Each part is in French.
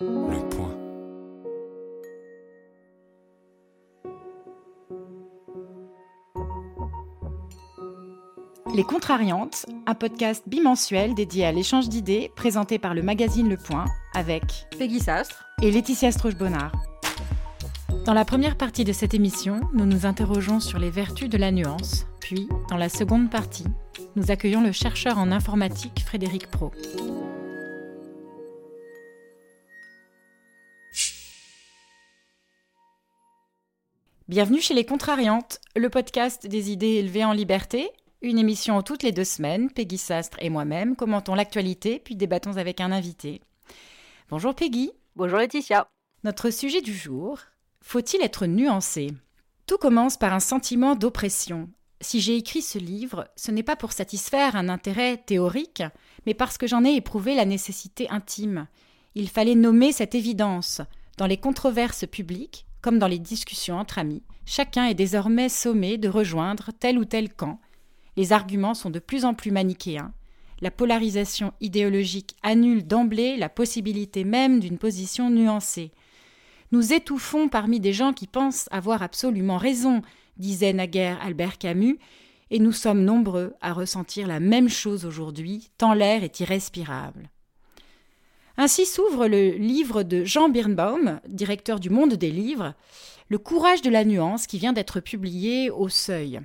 Le point. Les Contrariantes, un podcast bimensuel dédié à l'échange d'idées présenté par le magazine Le Point avec Peggy Sastre. et Laetitia Stroche-Bonnard. Dans la première partie de cette émission, nous nous interrogeons sur les vertus de la nuance, puis, dans la seconde partie, nous accueillons le chercheur en informatique Frédéric Pro. Bienvenue chez Les Contrariantes, le podcast des idées élevées en liberté, une émission toutes les deux semaines, Peggy Sastre et moi-même commentons l'actualité puis débattons avec un invité. Bonjour Peggy. Bonjour Laetitia. Notre sujet du jour, faut-il être nuancé? Tout commence par un sentiment d'oppression. Si j'ai écrit ce livre, ce n'est pas pour satisfaire un intérêt théorique, mais parce que j'en ai éprouvé la nécessité intime. Il fallait nommer cette évidence. Dans les controverses publiques, comme dans les discussions entre amis, chacun est désormais sommé de rejoindre tel ou tel camp. Les arguments sont de plus en plus manichéens. La polarisation idéologique annule d'emblée la possibilité même d'une position nuancée. Nous étouffons parmi des gens qui pensent avoir absolument raison, disait naguère Albert Camus, et nous sommes nombreux à ressentir la même chose aujourd'hui, tant l'air est irrespirable. Ainsi s'ouvre le livre de Jean Birnbaum, directeur du Monde des livres, Le courage de la nuance, qui vient d'être publié au Seuil.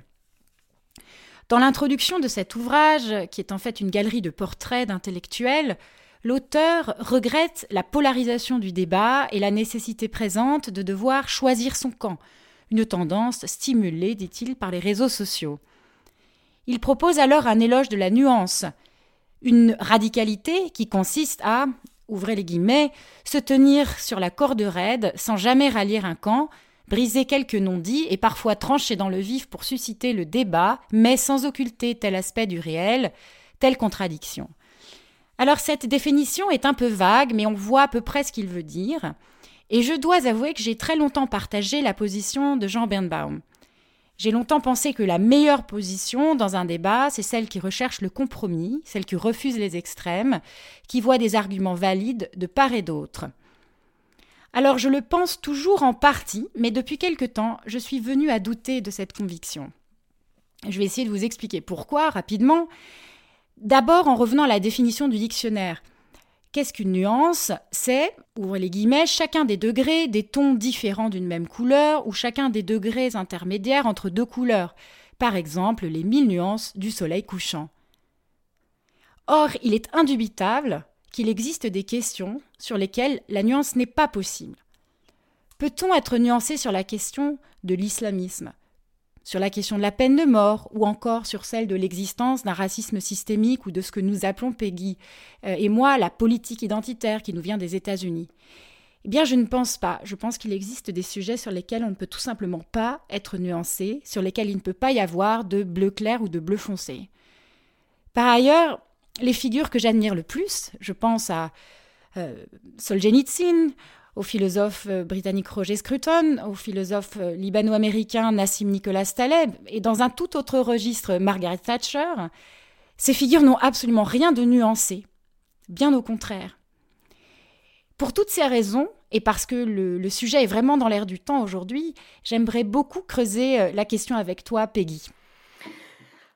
Dans l'introduction de cet ouvrage, qui est en fait une galerie de portraits d'intellectuels, l'auteur regrette la polarisation du débat et la nécessité présente de devoir choisir son camp, une tendance stimulée, dit-il, par les réseaux sociaux. Il propose alors un éloge de la nuance, une radicalité qui consiste à, ouvrez les guillemets, se tenir sur la corde raide sans jamais rallier un camp, briser quelques non-dits et parfois trancher dans le vif pour susciter le débat, mais sans occulter tel aspect du réel, telle contradiction. Alors cette définition est un peu vague, mais on voit à peu près ce qu'il veut dire. Et je dois avouer que j'ai très longtemps partagé la position de Jean Birnbaum. J'ai longtemps pensé que la meilleure position dans un débat, c'est celle qui recherche le compromis, celle qui refuse les extrêmes, qui voit des arguments valides de part et d'autre. Alors je le pense toujours en partie, mais depuis quelque temps, je suis venue à douter de cette conviction. Je vais essayer de vous expliquer pourquoi rapidement. D'abord en revenant à la définition du dictionnaire. Qu'est-ce qu'une nuance? C'est, ouvrez les guillemets, chacun des degrés des tons différents d'une même couleur ou chacun des degrés intermédiaires entre deux couleurs. Par exemple, les mille nuances du soleil couchant. Or, il est indubitable qu'il existe des questions sur lesquelles la nuance n'est pas possible. Peut-on être nuancé sur la question de l'islamisme, sur la question de la peine de mort, ou encore sur celle de l'existence d'un racisme systémique ou de ce que nous appelons Peggy euh, et moi la politique identitaire qui nous vient des États-Unis Eh bien, je ne pense pas. Je pense qu'il existe des sujets sur lesquels on ne peut tout simplement pas être nuancé, sur lesquels il ne peut pas y avoir de bleu clair ou de bleu foncé. Par ailleurs, les figures que j'admire le plus, je pense à euh, au philosophe euh, britannique Roger Scruton, au philosophe euh, libano-américain Nassim Nicolas Taleb, et dans un tout autre registre Margaret Thatcher, ces figures n'ont absolument rien de nuancé, bien au contraire. Pour toutes ces raisons, et parce que le, le sujet est vraiment dans l'air du temps aujourd'hui, j'aimerais beaucoup creuser euh, la question avec toi, Peggy.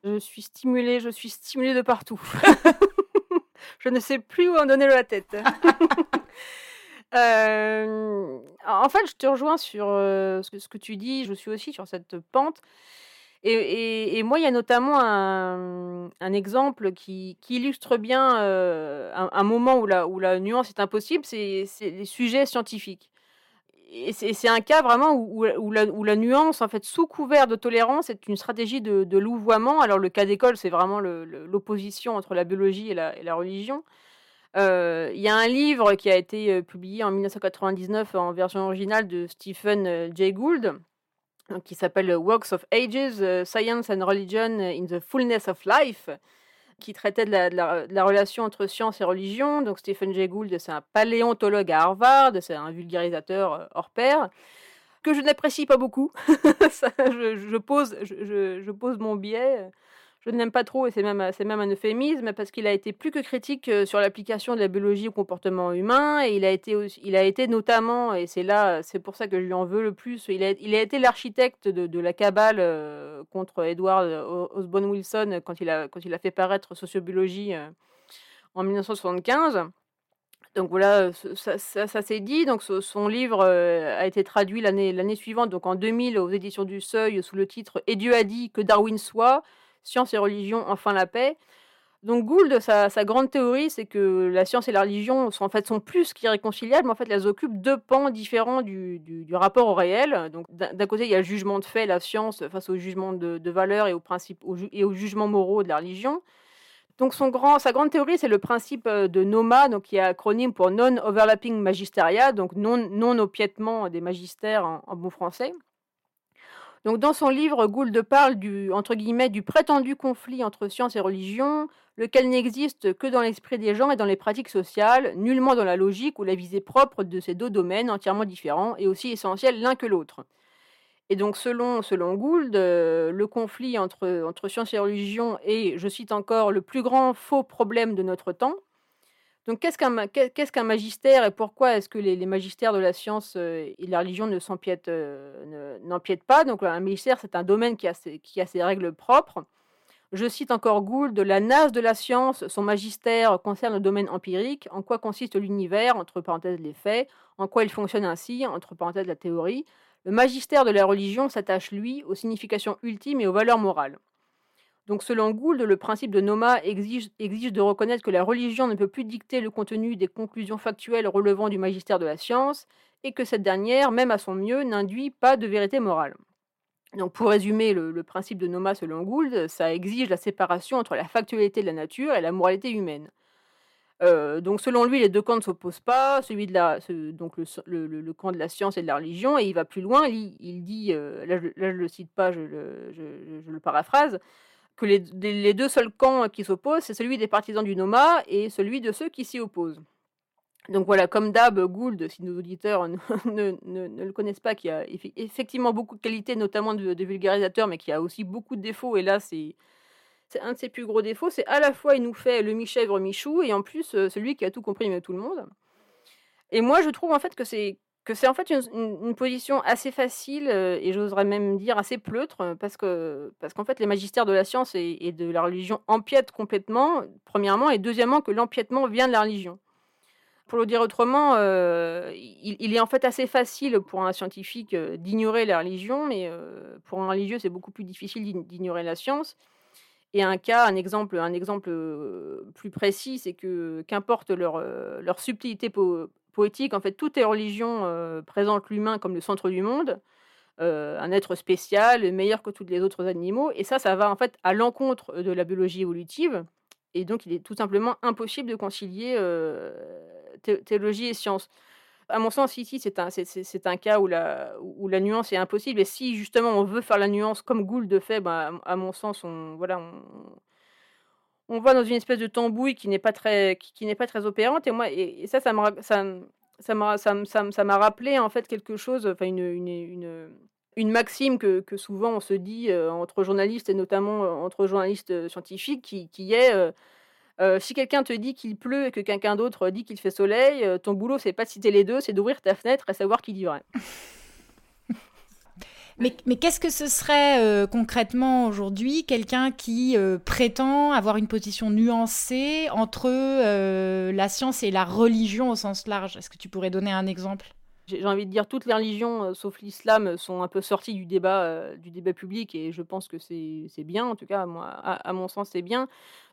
Je suis stimulée, je suis stimulée de partout. je ne sais plus où en donner la tête. En fait, je te rejoins sur ce, que, tu dis. Je suis aussi sur cette pente. Et, moi, il y a notamment un, exemple qui, illustre bien un, moment où la, nuance est impossible, c'est les sujets scientifiques. et c'est un cas vraiment où, la, nuance, en fait, sous couvert de tolérance, est une stratégie de, louvoiement. Alors, le cas d'école, c'est vraiment l'opposition entre la biologie et la religion. Euh, il y a un livre qui a été euh, publié en 1999 en version originale de Stephen euh, Jay Gould, qui s'appelle Works of Ages, Science and Religion in the Fullness of Life, qui traitait de la, relation entre science et religion. Donc Stephen Jay Gould, c'est un paléontologue à Harvard, c'est un vulgarisateur hors pair, que je n'apprécie pas beaucoup. je, pose mon biais je n'aime pas trop, et c'est même, c'est même un euphémisme, parce qu'il a été plus que critique euh, sur l'application de la biologie au comportement humain, et il a été, il a été notamment, et c'est là, c'est pour ça que je lui en veux le plus, il a, il a été l'architecte de, la cabale euh, contre Edward Osborne Wilson quand il, a, quand il a fait paraître Sociobiologie euh, en 1975. Donc voilà, ça, ça, ça s'est dit. Donc son livre a été traduit l'année suivante, donc en 2000, aux éditions du Seuil, sous le titre Et Dieu a dit que Darwin soit. Science et religion, enfin la paix. Donc Gould, sa, grande théorie, c'est que la science et la religion sont en fait sont plus qu'irréconciliables, mais en fait elles occupent deux pans différents du, du, rapport au réel. Donc d'un côté il y a le jugement de fait, la science face au jugement de, valeur et aux principes et aux jugements moraux de la religion. Donc son grand, sa grande théorie, c'est le principe euh, de NOMA, donc qui est acronyme pour Non-Overlapping Magisteria, donc non-opiètement des magistères en bon français. Donc, dans son livre, Gould parle du, prétendu conflit entre science et religion, lequel n'existe que dans l'esprit des gens et dans les pratiques sociales, nullement dans la logique ou la visée propre de ces deux domaines entièrement différents et aussi essentiels l'un que l'autre. Et donc, selon, Gould, euh, le conflit entre science et religion est, je cite encore, le plus grand faux problème de notre temps, donc, qu'est-ce qu'un magistère et pourquoi est-ce que les, magistères de la science euh, et de la religion ne s'empiètent euh, n'empiètent pas? Un magistère, c'est un domaine qui a, ses, règles propres. Je cite encore Gould, la nase de la science, son magistère concerne le domaine empirique, en quoi consiste l'univers, entre parenthèses les faits, en quoi il fonctionne ainsi, entre parenthèses la théorie. Le magistère de la religion s'attache, lui, aux significations ultimes et aux valeurs morales. Donc selon Gould, le principe de Noma exige, de reconnaître que la religion ne peut plus dicter le contenu des conclusions factuelles relevant du magistère de la science, et que cette dernière, même à son mieux, n'induit pas de vérité morale. Donc pour résumer le, principe de Noma selon Gould, ça exige la séparation entre la factualité de la nature et la moralité humaine. Euh, donc selon lui, les deux camps ne s'opposent pas, celui de la, donc le, camp de la science et de la religion, et il va plus loin, il, dit, euh, là, je, je le cite pas, je le paraphrase, que les, les, deux seuls camps qui s'opposent, c'est celui des partisans du Noma et celui de ceux qui s'y opposent. Donc voilà, comme d'hab, Gould, si nos auditeurs ne, ne, ne, le connaissent pas, qui a effectivement beaucoup de qualités, notamment de, de, vulgarisateur, mais qui a aussi beaucoup de défauts, et là c'est un de ses plus gros défauts, c'est à la fois il nous fait le mi-chèvre, mi-chou, et en plus euh, celui qui a tout compris, mais tout le monde. Et moi je trouve en fait que c'est que c'est en fait une, position assez facile euh, et j'oserais même dire assez pleutre euh, parce que parce qu'en fait les magistères de la science et, de la religion empiètent complètement premièrement et deuxièmement que l'empiètement vient de la religion. Pour le dire autrement, euh, il, est en fait assez facile pour un scientifique d'ignorer la religion, mais pour un religieux c'est beaucoup plus difficile d'ignorer la science. Et un cas, un exemple, un exemple plus précis, c'est que qu'importe leur, leur subtilité En fait, toutes les religions euh, présentent l'humain comme le centre du monde, euh, un être spécial, meilleur que tous les autres animaux. Et ça, ça va en fait à l'encontre de la biologie évolutive. Et donc, il est tout simplement impossible de concilier euh, théologie et science. À mon sens, ici, c'est un, c'est, un cas où la, où la nuance est impossible. Et si justement on veut faire la nuance comme Gould fait, ben, à mon sens, on, voilà, on, on va dans une espèce de tambouille qui n'est pas très qui, n'est pas très opérante et moi et, ça ça m'a ça ça m'a ça, ça, m'a rappelé en fait quelque chose enfin une, une, une, une maxime que, que, souvent on se dit euh, entre journalistes et notamment euh, entre journalistes euh, scientifiques qui, qui est si quelqu'un te dit qu'il pleut et que quelqu'un d'autre dit qu'il fait soleil, ton boulot c'est pas de citer les deux, c'est d'ouvrir ta fenêtre et savoir qui dit vrai. Mais, qu'est-ce que ce serait euh, concrètement aujourd'hui quelqu'un qui euh, prétend avoir une position nuancée entre euh, la science et la religion au sens large? Est-ce que tu pourrais donner un exemple? J'ai envie de dire toutes les religions, sauf l'islam, sont un peu sorties du débat, du débat public et je pense que c'est bien, en tout cas, moi, à, à mon sens, c'est bien.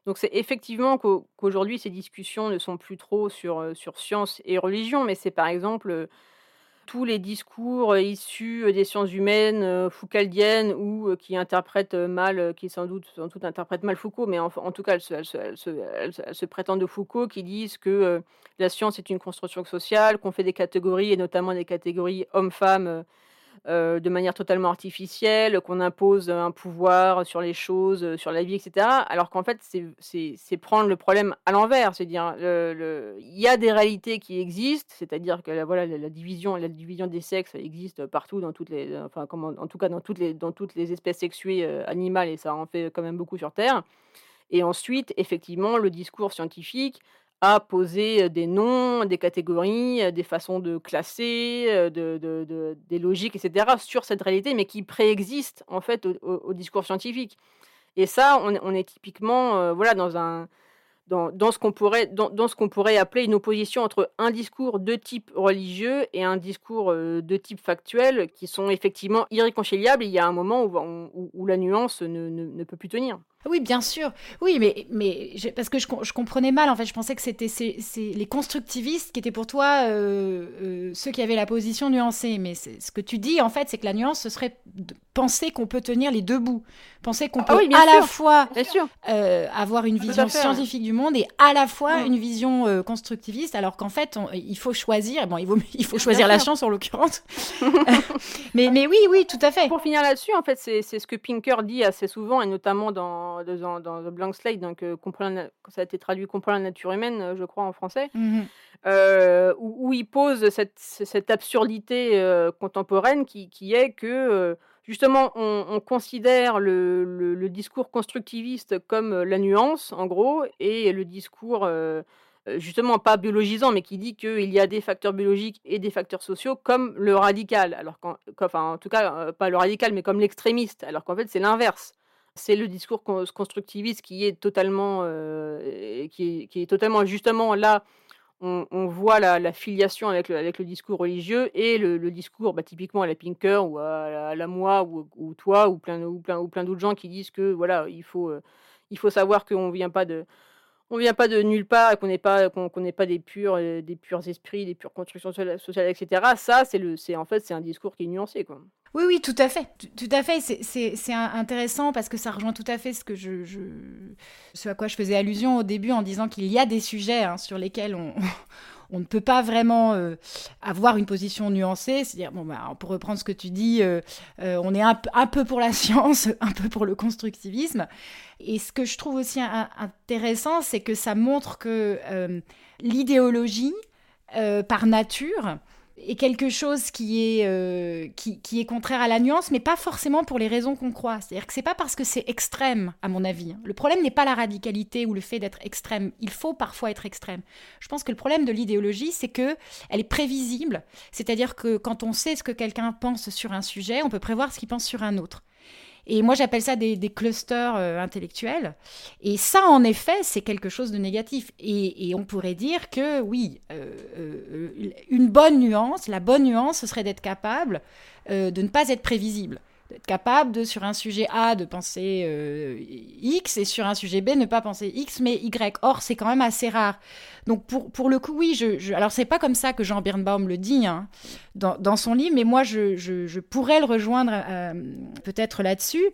Donc c'est effectivement qu'aujourd'hui, ces discussions ne sont plus trop sur, sur science et religion, mais c'est par exemple tous les discours issus des sciences humaines foucaldiennes ou qui interprètent mal, qui sans doute, sans doute interprètent mal Foucault, mais en, tout cas, elles se, elles, se, prétendent de Foucault, qui disent que la science est une construction sociale, qu'on fait des catégories, et notamment des catégories hommes-femmes euh, de manière totalement artificielle, qu'on impose un pouvoir sur les choses, euh, sur la vie, etc. Alors qu'en fait, c'est prendre le problème à l'envers. C'est-à-dire, il y a des réalités qui existent, c'est-à-dire que la, voilà, la, division, la division des sexes existe partout, dans toutes les, enfin, en tout cas dans toutes les, dans toutes les espèces sexuées euh, animales, et ça en fait quand même beaucoup sur Terre. Et ensuite, effectivement, le discours scientifique à poser des noms, des catégories, des façons de classer, de, des logiques, etc., sur cette réalité, mais qui préexistent en fait au, discours scientifique. Et ça, on, est typiquement voilà, dans, un, dans, dans ce qu'on pourrait, dans, dans, ce pourrait appeler une opposition entre un discours de type religieux et un discours de type factuel, qui sont effectivement irréconciliables. Il y a un moment où, où, la nuance ne, ne peut plus tenir. Oui, bien sûr. Oui, mais, mais parce que je, je, comprenais mal, en fait, je pensais que c'était les constructivistes qui étaient pour toi euh, euh, ceux qui avaient la position nuancée. Mais ce que tu dis, en fait, c'est que la nuance, ce serait de penser qu'on peut tenir les deux bouts. Penser qu'on ah peut à la fois euh, avoir une vision scientifique du monde et à la fois une vision constructiviste, alors qu'en fait, il faut choisir. Bon, il, faut, il faut choisir la chance, en l'occurrence. mais, mais oui, oui, tout à fait. Pour finir là-dessus, en fait, c'est ce que Pinker dit assez souvent, et notamment dans dans, dans, The Blank Slate, donc euh, ça a été traduit Comprendre la nature humaine, euh, je crois, en français, mmh euh, où, il pose cette, cette absurdité contemporaine qui, qui, est que justement on, considère le, le, discours constructiviste comme la nuance, en gros, et le discours justement pas biologisant, mais qui dit qu'il y a des facteurs biologiques et des facteurs sociaux comme le radical, alors qu'en, enfin, en tout cas pas le radical, mais comme l'extrémiste, alors qu'en fait c'est l'inverse. C'est le discours constructiviste qui est totalement, euh, qui, est, totalement justement là. On, voit la, filiation avec le, discours religieux et le, discours bah, typiquement à la Pinker ou à, la, moi ou, toi ou plein, ou plein, ou plein d'autres gens qui disent que voilà il faut, euh, il faut savoir qu'on vient pas de on vient pas de nulle part et qu'on n'est pas qu'on pas des purs euh, des purs esprits des pures constructions sociales etc ça c'est le c'est en fait c'est un discours qui est nuancé quoi. Oui oui tout à fait. Tout, à fait. C'est intéressant parce que ça rejoint tout à fait ce que je, je, ce à quoi je faisais allusion au début en disant qu'il y a des sujets hein, sur lesquels on on ne peut pas vraiment euh, avoir une position nuancée. C'est-à-dire, bon, bah, pour reprendre ce que tu dis, euh, euh, on est un, peu pour la science, un peu pour le constructivisme. Et ce que je trouve aussi intéressant, c'est que ça montre que l'idéologie, par nature, est quelque chose qui est, euh, qui, qui, est contraire à la nuance, mais pas forcément pour les raisons qu'on croit. C'est-à-dire que c'est pas parce que c'est extrême, à mon avis. Le problème n'est pas la radicalité ou le fait d'être extrême. Il faut parfois être extrême. Je pense que le problème de l'idéologie, c'est que elle est prévisible. C'est-à-dire que quand on sait ce que quelqu'un pense sur un sujet, on peut prévoir ce qu'il pense sur un autre. Et moi, j'appelle ça des, clusters euh, intellectuels. Et ça, en effet, c'est quelque chose de négatif. Et, on pourrait dire que oui, euh, euh, une bonne nuance, la bonne nuance, ce serait d'être capable de ne pas être prévisible d'être capable de, sur un sujet A, de penser euh, X, et sur un sujet B, ne pas penser X, mais Y. Or, c'est quand même assez rare. Donc, pour, pour le coup, oui, je, alors c'est pas comme ça que Jean Birnbaum le dit hein, dans, son livre, mais moi, je pourrais le rejoindre euh, peut-être là-dessus.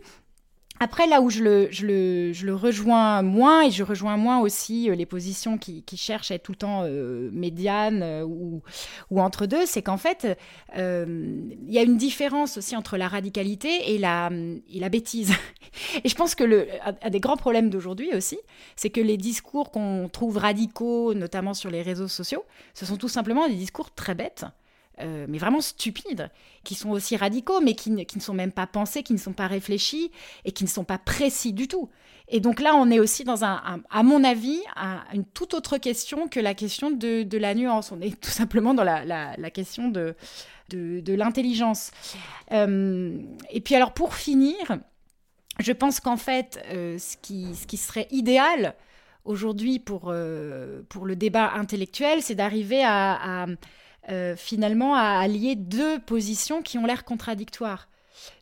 Après, là où je le, je, le, je le, rejoins moins, et je rejoins moins aussi euh, les positions qui, qui, cherchent à être tout le temps euh, médianes euh, ou, ou, entre deux, c'est qu'en fait, il y a une différence aussi entre la radicalité et la, et la bêtise. Et je pense que le, un des grands problèmes d'aujourd'hui aussi, c'est que les discours qu'on trouve radicaux, notamment sur les réseaux sociaux, ce sont tout simplement des discours très bêtes euh, mais vraiment stupides, qui sont aussi radicaux, mais qui ne, qui ne, sont même pas pensés, qui ne sont pas réfléchis et qui ne sont pas précis du tout. Et donc là, on est aussi dans un, à mon avis, une toute autre question que la question de, de, la nuance. On est tout simplement dans la, la, question de, de, de l'intelligence. Euh, et puis alors, pour finir, je pense qu'en fait, euh, ce, qui, ce qui serait idéal aujourd'hui pour, pour le débat intellectuel, c'est d'arriver à, à euh, finalement à allier deux positions qui ont l'air contradictoires.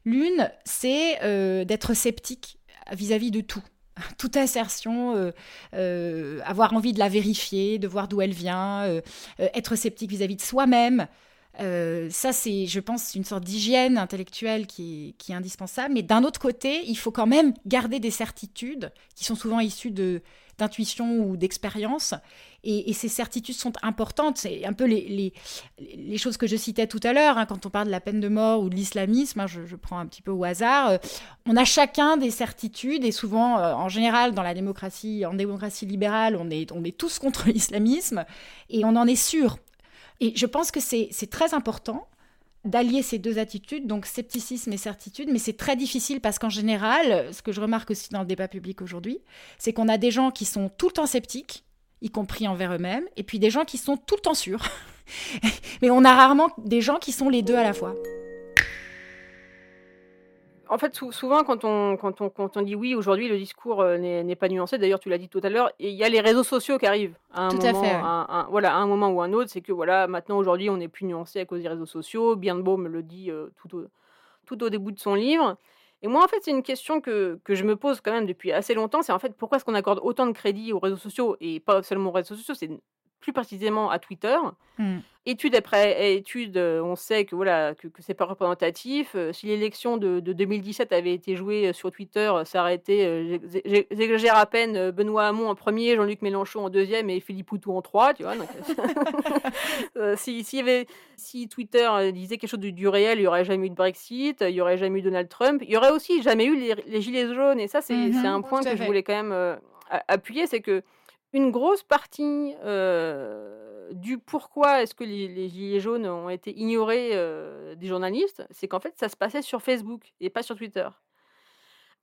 L'une, c'est euh, d'être sceptique vis-à-vis de tout. Toute assertion, euh, avoir envie de la vérifier, de voir d'où elle vient, être sceptique vis-à-vis de soi-même, ça, c'est, je pense, une sorte d'hygiène intellectuelle qui est indispensable. Mais d'un autre côté, il faut quand même garder des certitudes qui sont souvent issues de, d'intuition ou d'expérience. Et, ces certitudes sont importantes. C'est un peu les, les, choses que je citais tout à l'heure, hein, quand on parle de la peine de mort ou de l'islamisme, hein, je, prends un petit peu au hasard. Euh, on a chacun des certitudes et souvent, euh, en général, dans la démocratie, en démocratie libérale, on est, on est tous contre l'islamisme et on en est sûr. Et je pense que c'est très important d'allier ces deux attitudes, donc scepticisme et certitude, mais c'est très difficile parce qu'en général, ce que je remarque aussi dans le débat public aujourd'hui, c'est qu'on a des gens qui sont tout le temps sceptiques, y compris envers eux-mêmes, et puis des gens qui sont tout le temps sûrs. mais on a rarement des gens qui sont les deux à la fois en fait, souvent, quand on, quand, on, quand on dit oui, aujourd'hui, le discours euh, n'est pas nuancé. D'ailleurs, tu l'as dit tout à l'heure, il y a les réseaux sociaux qui arrivent à un, moment, à fait, voilà, à un moment ou un autre. C'est que voilà, maintenant, aujourd'hui, on n'est plus nuancé à cause des réseaux sociaux. Bienbeau me le dit euh, tout, au, tout au début de son livre. Et moi, en fait, c'est une question que, que, je me pose quand même depuis assez longtemps. C'est en fait pourquoi est-ce qu'on accorde autant de crédit aux réseaux sociaux et pas seulement aux réseaux sociaux? C'est plus précisément à Twitter. Mmh. Étude après étude, euh, on sait que voilà que, que c'est pas représentatif. Euh, si l'élection de, de, 2017 avait été jouée euh, sur Twitter, ça aurait été, j'exagère à peine, Benoît Hamon en premier, Jean-Luc Mélenchon en deuxième et Philippe Poutou en trois, tu vois. si, si, avait, si Twitter disait quelque chose du, du, réel, il y aurait jamais eu de Brexit, il y aurait jamais eu Donald Trump, il y aurait aussi jamais eu les, gilets jaunes. Et ça, c'est mmh un point que je voulais quand même appuyer, c'est que une grosse partie du pourquoi est-ce que les, gilets jaunes ont été ignorés des journalistes, c'est qu'en fait ça se passait sur Facebook et pas sur Twitter.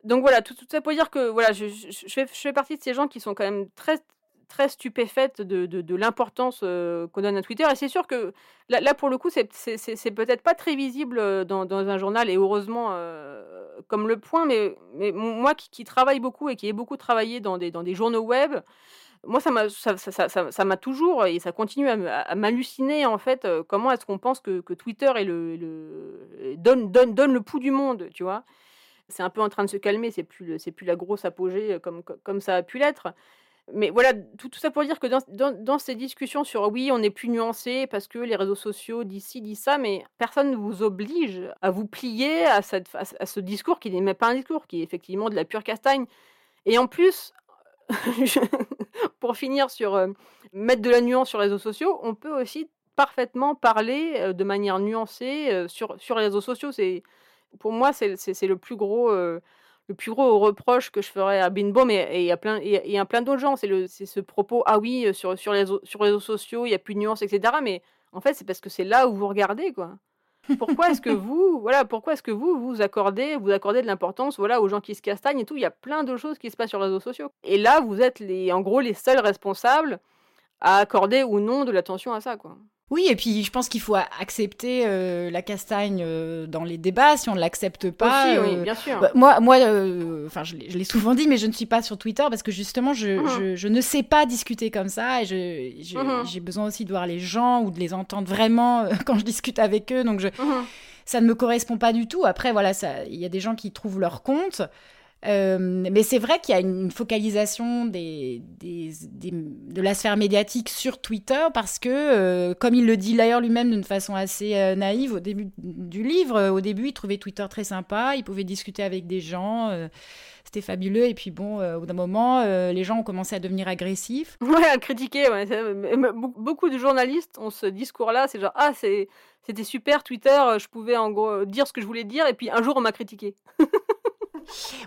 Donc voilà, tout, ça pour dire que voilà, je, fais, partie de ces gens qui sont quand même très très stupéfaites de, l'importance qu'on donne à Twitter. Et c'est sûr que là, pour le coup, c'est, peut-être pas très visible dans, un journal, et heureusement comme Le Point, mais, mais moi qui, travaille beaucoup et qui ai beaucoup travaillé dans des, dans des journaux web, moi, ça m'a toujours et ça continue à, m'halluciner en fait. comment est-ce qu'on pense que, Twitter donne, le pouls du monde, tu vois? C'est un peu en train de se calmer. C'est plus plus la grosse apogée comme comme ça a pu l'être. Mais voilà, tout, ça pour dire que dans, ces discussions sur oui, on est plus nuancé parce que les réseaux sociaux disent ci, disent ça, mais personne ne vous oblige à vous plier à ce discours qui n'est même pas un discours, qui est effectivement de la pure castagne. Et en plus, pour finir sur euh, mettre de la nuance sur les réseaux sociaux, on peut aussi parfaitement parler euh, de manière nuancée euh, sur, sur les réseaux sociaux. C'est, pour moi, c'est, c'est, le plus gros. le plus gros reproche que je ferais à Binbaum et, y a plein et, plein d'autres gens, c'est, le, c'est ce propos ah oui sur, sur, les, sur les réseaux sociaux il y a plus de nuances etc. Mais en fait c'est parce que c'est là où vous regardez quoi. Pourquoi est-ce que vous, voilà, pourquoi est-ce que vous vous accordez, vous accordez de l'importance, voilà, aux gens qui se castagnent et tout? Il y a plein de choses qui se passent sur les réseaux sociaux. Et là, vous êtes les, en gros, les seuls responsables à accorder ou non de l'attention à ça, quoi. Oui, et puis je pense qu'il faut accepter euh, la castagne euh, dans les débats. Si on ne l'accepte pas, oui, euh, bien sûr. Bah, moi, moi, enfin, je l'ai souvent dit, mais je ne suis pas sur Twitter parce que justement, je, mhm. je, je ne sais pas discuter comme ça, et mhm. j'ai besoin aussi de voir les gens ou de les entendre vraiment quand je discute avec eux. Donc, je, mhm. ça ne me correspond pas du tout. Après, voilà, il y a des gens qui trouvent leur compte. Euh, mais c'est vrai qu'il y a une focalisation de la sphère médiatique sur Twitter parce que, euh, comme il le dit d'ailleurs lui-même d'une façon assez euh, naïve au début du livre, au début il trouvait Twitter très sympa, il pouvait discuter avec des gens, c'était fabuleux. Et puis bon, au bout d'un moment, les gens ont commencé à devenir agressifs. Ouais, à critiquer. Beaucoup de journalistes ont ce discours-là, c'est genre ah c'était super Twitter, je pouvais en gros dire ce que je voulais dire et puis un jour on m'a critiqué.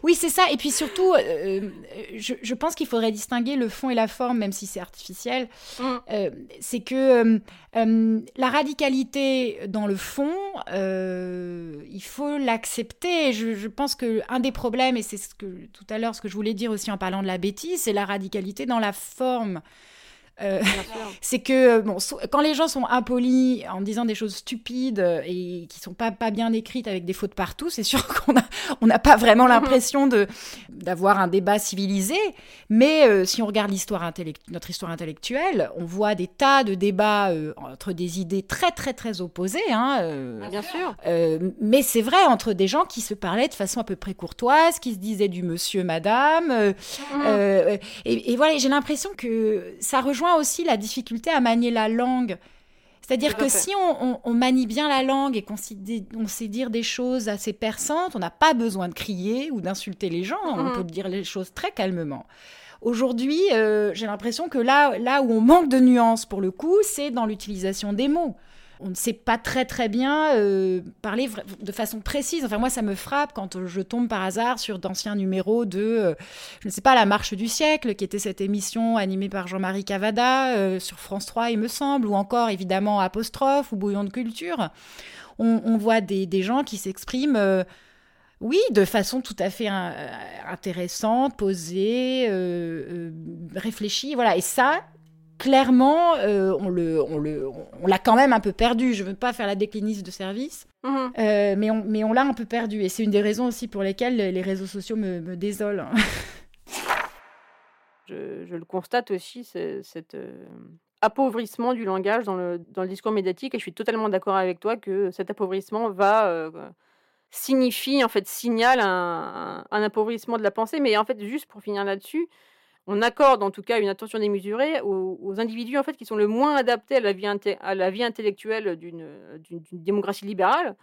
Oui, c'est ça. Et puis surtout, euh, euh, je, pense qu'il faudrait distinguer le fond et la forme, même si c'est artificiel. Mm. Euh, c'est que la radicalité dans le fond, il faut l'accepter. Je, je, pense que un des problèmes, et c'est ce que tout à l'heure ce que je voulais dire aussi en parlant de la bêtise, c'est la radicalité dans la forme. Euh, c'est que euh, bon, quand les gens sont impolis en disant des choses stupides euh, et qui sont pas, pas bien écrites avec des fautes partout, c'est sûr qu'on n'a on n'a pas vraiment l'impression de d'avoir un débat civilisé. Mais si on regarde notre histoire intellectuelle, on voit des tas de débats entre des idées très très très opposées. Hein, bien sûr. mais c'est vrai entre des gens qui se parlaient de façon à peu près courtoise, qui se disaient du monsieur, madame. Et, et voilà, j'ai l'impression que ça rejoint aussi la difficulté à manier la langue. C'est-à-dire que si on, on- on manie bien la langue et qu'on sait, di- on sait dire des choses assez perçantes, on n'a pas besoin de crier ou d'insulter les gens, on Mhm. peut dire les choses très calmement. Aujourd'hui, euh, j'ai l'impression que là, là où on manque de nuances pour le coup, c'est dans l'utilisation des mots. On ne sait pas très très bien euh, parler de façon précise. Enfin moi, ça me frappe quand je tombe par hasard sur d'anciens numéros de, euh, je ne sais pas, La Marche du siècle, qui était cette émission animée par Jean-Marie Cavada euh, sur France 3, il me semble, ou encore évidemment Apostrophe ou Bouillon de culture. On, voit des, des gens qui s'expriment, euh, oui, de façon tout à fait euh, intéressante, posée, euh, euh, réfléchie, voilà. Et ça, clairement, euh, on le, on le, on l'a quand même un peu perdu. Je veux pas faire la décliniste de service, Mhm. euh, mais on, mais on l'a un peu perdu. Et c'est une des raisons aussi pour lesquelles les réseaux sociaux me, me désolent. Je, je le constate aussi, cet euh, appauvrissement du langage dans le, dans le discours médiatique, et je suis totalement d'accord avec toi que cet appauvrissement va signifie, en fait, signale un appauvrissement de la pensée. Mais en fait, juste pour finir là-dessus, on accorde en tout cas une attention démesurée aux, individus en fait qui sont le moins adaptés à la vie, à la vie intellectuelle d'une démocratie libérale.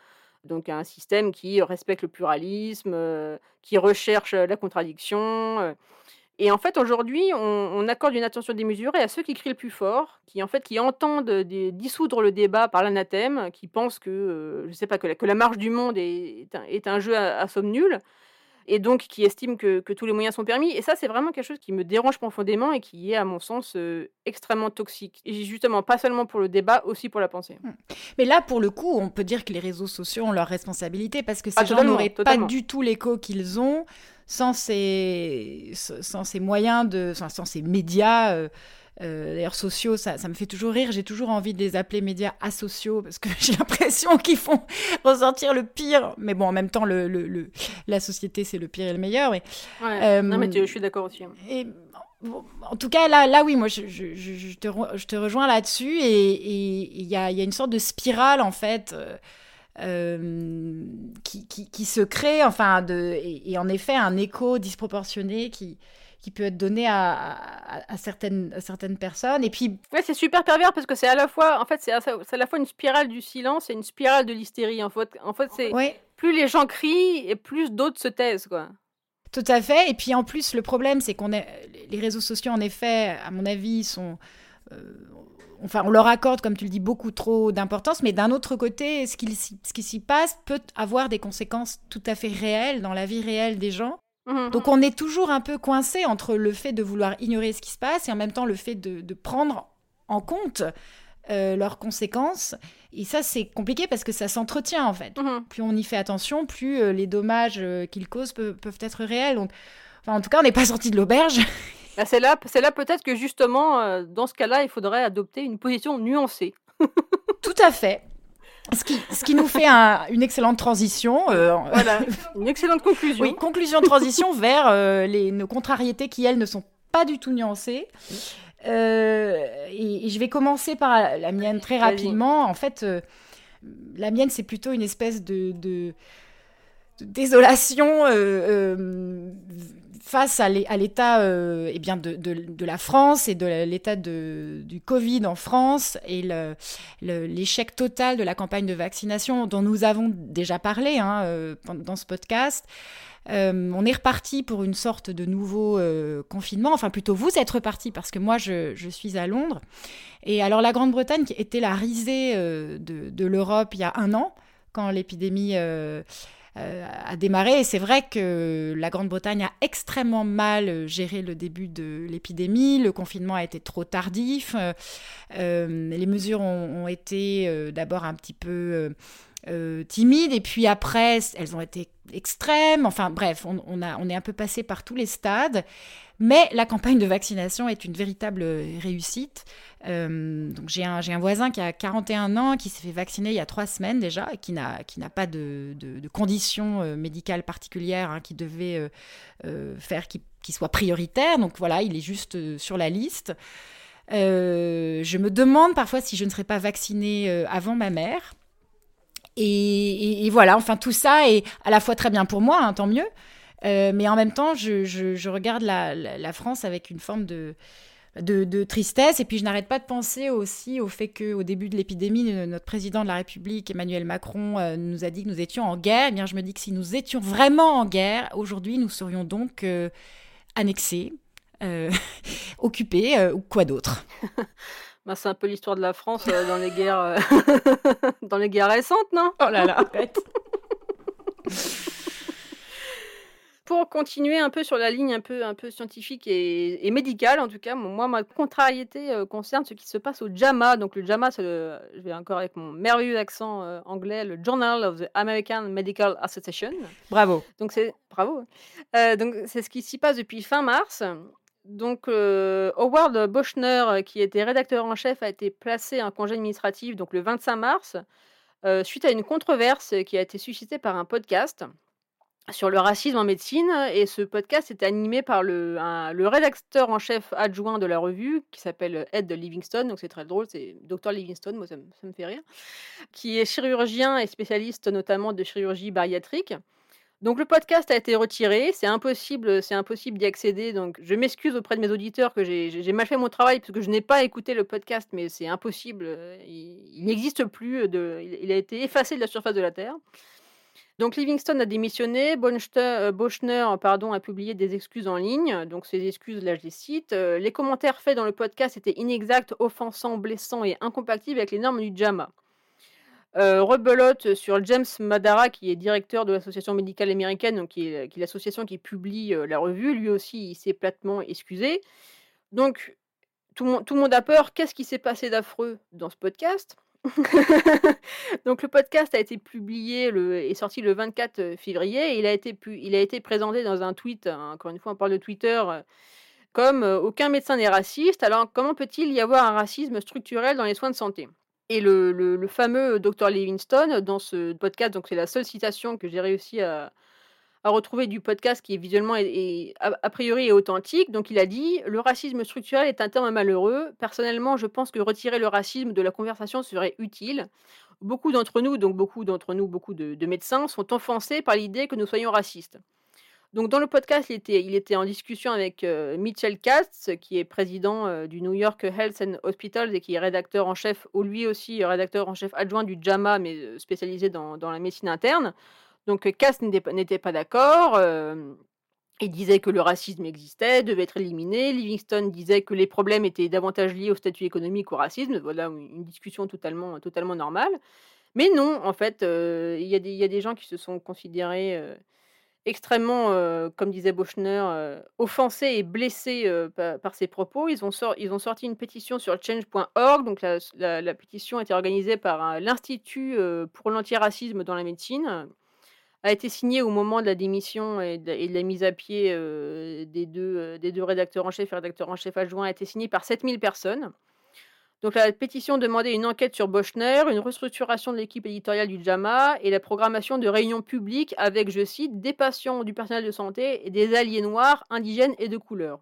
Donc un système qui respecte le pluralisme, euh, qui recherche la contradiction. euh, et en fait, aujourd'hui, on, accorde une attention démesurée à ceux qui crient le plus fort, qui en fait qui entendent dissoudre le débat par l'anathème, qui pensent que, euh, je sais pas, que la, que la marche du monde est, est un, jeu à somme nulle, et donc qui estiment que, que tous les moyens sont permis. Et ça, c'est vraiment quelque chose qui me dérange profondément et qui est, à mon sens, euh, extrêmement toxique. Et justement, pas seulement pour le débat, aussi pour la pensée. Mais là, pour le coup, on peut dire que les réseaux sociaux ont leur responsabilité parce que ces Ah, gens n'auraient pas du tout l'écho qu'ils ont sans ces, sans ces moyens de, sans, sans ces médias. euh, euh, D'ailleurs, sociaux, ça, ça me fait toujours rire. J'ai toujours envie de les appeler médias asociaux parce que j'ai l'impression qu'ils font ressortir le pire. Mais bon, en même temps, le, le- le- la société, c'est le pire et le meilleur. Mais Ouais. Euh, non, mais tu- je suis d'accord aussi. hein. et, bon, en tout cas, là, là oui, moi, je, je- je- te, re- je te rejoins là-dessus. Et il y a, y a une sorte de spirale, en fait, euh, euh, qui, qui, qui se crée, enfin, de, et, et en effet, un écho disproportionné qui, qui peut être donné à, à- à certaines, à certaines personnes. Et puis, Ouais, c'est super pervers parce que c'est à la fois, en fait, c'est à, la fois une spirale du silence et une spirale de l'hystérie. En fait, en fait, c'est oui, plus les gens crient et plus d'autres se taisent, quoi. Tout à fait. Et puis en plus, le problème, c'est qu'on est les réseaux sociaux, en effet, à mon avis, sont euh, enfin, on leur accorde, comme tu le dis, beaucoup trop d'importance. Mais d'un autre côté, ce qui, s'y- ce qui s'y passe peut avoir des conséquences tout à fait réelles dans la vie réelle des gens. Mhm. Donc on est toujours un peu coincé entre le fait de vouloir ignorer ce qui se passe et en même temps le fait de, de prendre en compte euh, leurs conséquences. Et ça, c'est compliqué parce que ça s'entretient en fait Mhm. plus on y fait attention, plus euh, les dommages euh, qu'ils causent peuvent, peuvent être réels. Donc, enfin, en tout cas, on n'est pas sorti de l'auberge. Bah, c'est là, c'est là peut-être que justement, dans ce cas-là, il faudrait adopter une position nuancée. tout à fait. Ce qui, ce qui nous fait un- une excellente transition. euh, Voilà, une excellente conclusion. oui, conclusion de transition vers euh, les, nos contrariétés qui, elles, ne sont pas du tout nuancées. Euh, et, et je vais commencer par la, la mienne très rapidement. En fait, la mienne, c'est plutôt une espèce de, de- de désolation face à l'é- à l'état euh, eh bien de, la France et de l'état du Covid en France et l'échec total de la campagne de vaccination dont nous avons déjà parlé hein, euh, dans ce podcast. Euh, on est reparti pour une sorte de nouveau euh, confinement. Enfin, plutôt vous êtes reparti parce que moi, je, suis à Londres. Et alors, la Grande-Bretagne, qui était la risée de, l'Europe il y a un an, quand l'épidémie a démarré. Et c'est vrai que la Grande-Bretagne a extrêmement mal euh, géré le début de l'épidémie. Le confinement a été trop tardif. Euh, euh, les mesures ont, été euh, d'abord un petit peu euh, euh, timides et puis après, elles ont été extrêmes. Enfin bref, a, on est un peu passé par tous les stades. Mais la campagne de vaccination est une véritable réussite. Euh, j'ai un, voisin qui a 41 ans, qui s'est fait vacciner il y a trois semaines déjà, qui n'a, pas de, conditions euh, médicales particulières hein, qui euh, euh, faire qu'il, soit prioritaire. Donc voilà, il est juste euh, sur la liste. Euh, je me demande parfois si je ne serais pas vaccinée euh, avant ma mère. Et voilà, enfin tout ça est à la fois très bien pour moi, hein, tant mieux. Euh, mais en même temps, je, je- je regarde la, la- la France avec une forme de, de, tristesse. Et puis je n'arrête pas de penser aussi au fait qu'au début de l'épidémie, notre président de la République, Emmanuel Macron, euh, nous a dit que nous étions en guerre. Eh bien, je me dis que si nous étions vraiment en guerre, aujourd'hui, nous serions donc euh, annexés, occupés ou quoi d'autre. Bah, c'est un peu l'histoire de la France dans les guerres dans les guerres récentes, non? Oh là là, arrête. Pour continuer un peu sur la ligne un peu, un peu scientifique et, médicale, en tout cas, moi, ma contrariété euh, concerne ce qui se passe au JAMA. Donc, le JAMA, c'est le, je vais encore avec mon merveilleux accent euh, anglais, le Journal of the American Medical Association. Bravo. Donc, c'est bravo. Euh, donc, c'est ce qui s'y passe depuis fin mars. Donc, Howard Boschner, qui était rédacteur en chef, a été placé en congé administratif donc le 25 mars, suite à une controverse qui a été suscitée par un podcast sur le racisme en médecine. Et ce podcast était animé par le, le rédacteur en chef adjoint de la revue, qui s'appelle Ed Livingstone. Donc c'est très drôle, c'est Dr Livingstone, moi ça me, fait rire. Qui est chirurgien et spécialiste notamment de chirurgie bariatrique. Donc le podcast a été retiré, c'est impossible, c'est impossible d'y accéder. Donc je m'excuse auprès de mes auditeurs que j'ai mal fait mon travail parce que je n'ai pas écouté le podcast, mais c'est impossible. Il, n'existe plus, de, il a été effacé de la surface de la Terre. Donc Livingstone a démissionné, euh, Boschner pardon, a publié des excuses en ligne, donc ces excuses, là je les cite. Euh, les commentaires faits dans le podcast étaient inexacts, offensants, blessants et incompatibles avec les normes du JAMA. Euh, rebelote sur James Madara, qui est directeur de l'Association médicale américaine, qui est, l'association qui publie la revue. Lui aussi, il s'est platement excusé. Donc, tout le monde a peur. Qu'est-ce qui s'est passé d'affreux dans ce podcast? Donc le podcast a été publié le, est sorti le 24 euh, février. Et il a été, il a été présenté dans un tweet, hein, encore une fois on parle de Twitter, euh, comme euh, aucun médecin n'est raciste, alors comment peut-il y avoir un racisme structurel dans les soins de santé? Et le, le fameux Dr Livingstone, dans ce podcast, donc c'est la seule citation que j'ai réussi à, à retrouver du podcast qui est visuellement et, a, priori est authentique. Donc il a dit le racisme structurel est un terme malheureux. Personnellement, je pense que retirer le racisme de la conversation serait utile. Beaucoup d'entre nous, donc beaucoup d'entre nous, beaucoup de, médecins, sont offensés par l'idée que nous soyons racistes. Donc dans le podcast, il était, il était en discussion avec euh, Mitchell Katz, qui est président euh, du New York Health and Hospitals et qui est rédacteur en chef, ou lui aussi rédacteur en chef adjoint du JAMA, mais euh, spécialisé dans, dans la médecine interne. Donc Cass n'était pas d'accord. il disait que le racisme existait, devait être éliminé. Livingstone disait que les problèmes étaient davantage liés au statut économique qu'au racisme. Voilà une discussion totalement, normale. Mais non, en fait, il y, a des gens qui se sont considérés extrêmement, comme disait Bochner, offensés et blessés par, ces propos. Ils ont, sorti une pétition sur change.org. Donc la, la, pétition été organisée par l'Institut pour l'antiracisme dans la médecine a été signé au moment de la démission et de, la mise à pied des, deux, des deux rédacteurs en chef et rédacteurs en chef adjoint a été signé par 7000 personnes. Donc la pétition demandait une enquête sur Boschner, une restructuration de l'équipe éditoriale du JAMA et la programmation de réunions publiques avec, je cite, des patients du personnel de santé et des alliés noirs, indigènes et de couleur.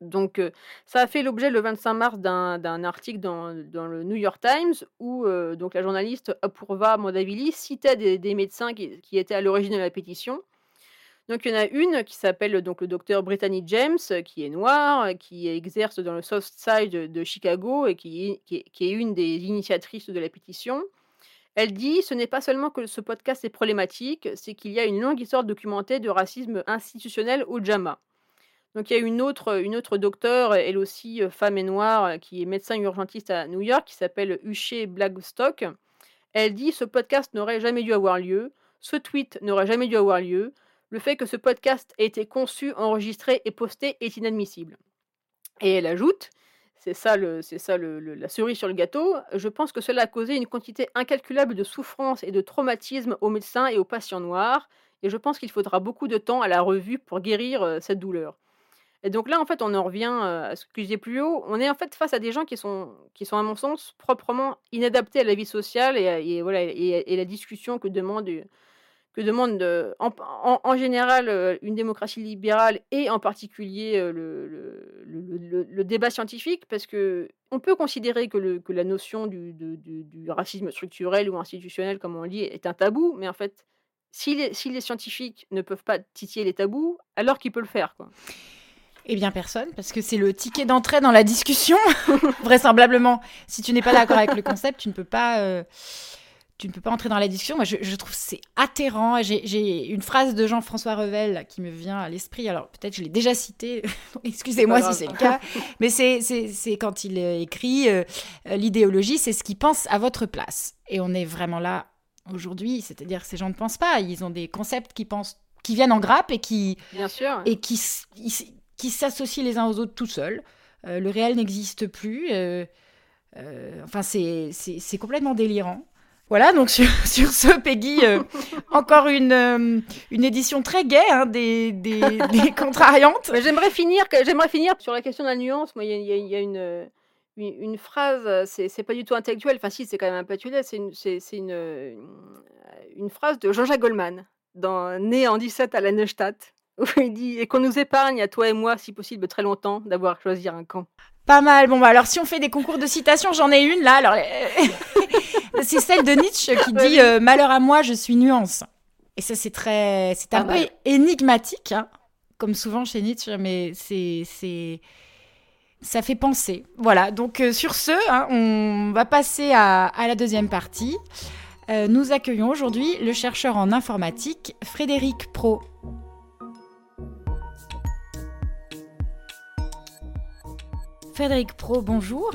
Donc, ça a fait l'objet le 25 mars d'un article dans, le New York Times où donc la journaliste Apurva Modavili citait des, médecins qui, étaient à l'origine de la pétition. Donc, il y en a une qui s'appelle donc le docteur Brittany James, qui est noire, qui exerce dans le South Side de Chicago et qui, qui est une des initiatrices de la pétition. Elle dit Ce n'est pas seulement que ce podcast est problématique, c'est qu'il y a une longue histoire documentée de racisme institutionnel au JAMA. Donc il y a une autre, une autre docteure, elle aussi euh, femme et noire, euh, qui est médecin urgentiste à New York, qui s'appelle Uche Blackstock. Elle dit ce podcast n'aurait jamais dû avoir lieu, ce tweet n'aurait jamais dû avoir lieu, le fait que ce podcast ait été conçu, enregistré et posté est inadmissible. Et elle ajoute, c'est ça, le, c'est ça le, la cerise sur le gâteau, je pense que cela a causé une quantité incalculable de souffrance et de traumatisme aux médecins et aux patients noirs, et je pense qu'il faudra beaucoup de temps à la revue pour guérir euh, cette douleur. Et donc là, en fait, on en revient à ce que je disais plus haut. On est en fait face à des gens qui sont, qui sont à mon sens, proprement inadaptés à la vie sociale et, voilà, et, la discussion que demande, que demande en, général une démocratie libérale et en particulier le, le, débat scientifique, parce que on peut considérer que, que la notion du, du, racisme structurel ou institutionnel, comme on dit, est un tabou, mais en fait, si les, si les scientifiques ne peuvent pas titiller les tabous, alors qu'ils peuvent le faire. Quoi? Eh bien, personne, parce que c'est le ticket d'entrée dans la discussion. Vraisemblablement, si tu n'es pas d'accord avec le concept, tu ne peux pas, euh, tu ne peux pas entrer dans la discussion. Moi, je, je trouve c'est atterrant. J'ai une phrase de Jean-François Revel qui me vient à l'esprit. Alors, peut-être je l'ai déjà citée. Excusez-moi si c'est le cas. Mais c'est quand il écrit euh, L'idéologie, c'est ce qui pense à votre place. Et on est vraiment là aujourd'hui. C'est-à-dire que ces gens ne pensent pas. Ils ont des concepts qui pensent qui viennent en grappe et qui Bien sûr. et qui qui s'associent les uns aux autres tout seuls. Euh, le réel n'existe plus. Euh, euh, enfin, c'est complètement délirant. Voilà, donc sur, sur ce, Peggy, encore une, une édition très gaie hein, des, des, des contrariantes. J'aimerais finir, finir sur la question de la nuance. Il y, y, a une, une, phrase, c'est pas du tout intellectuel, enfin si, c'est quand même un peu c'est une, une, une, phrase de Jean-Jacques Goldman, dans, né en 17 à la Neustadt, où il dit Et qu'on nous épargne, à toi et moi, si possible, très longtemps, d'avoir choisi un camp. Pas mal. Bon, bah alors si on fait des concours de citations, j'en ai une là. Alors, c'est celle de Nietzsche qui dit euh, Malheur à moi, je suis nuance. Et ça, c'est très. C'est un peu énigmatique, hein, comme souvent chez Nietzsche, mais c'est. Ça fait penser. Voilà, donc euh, sur ce, hein, on va passer à, à la deuxième partie. Euh, nous accueillons aujourd'hui le chercheur en informatique Frédéric Pro. Frédéric Pro, bonjour.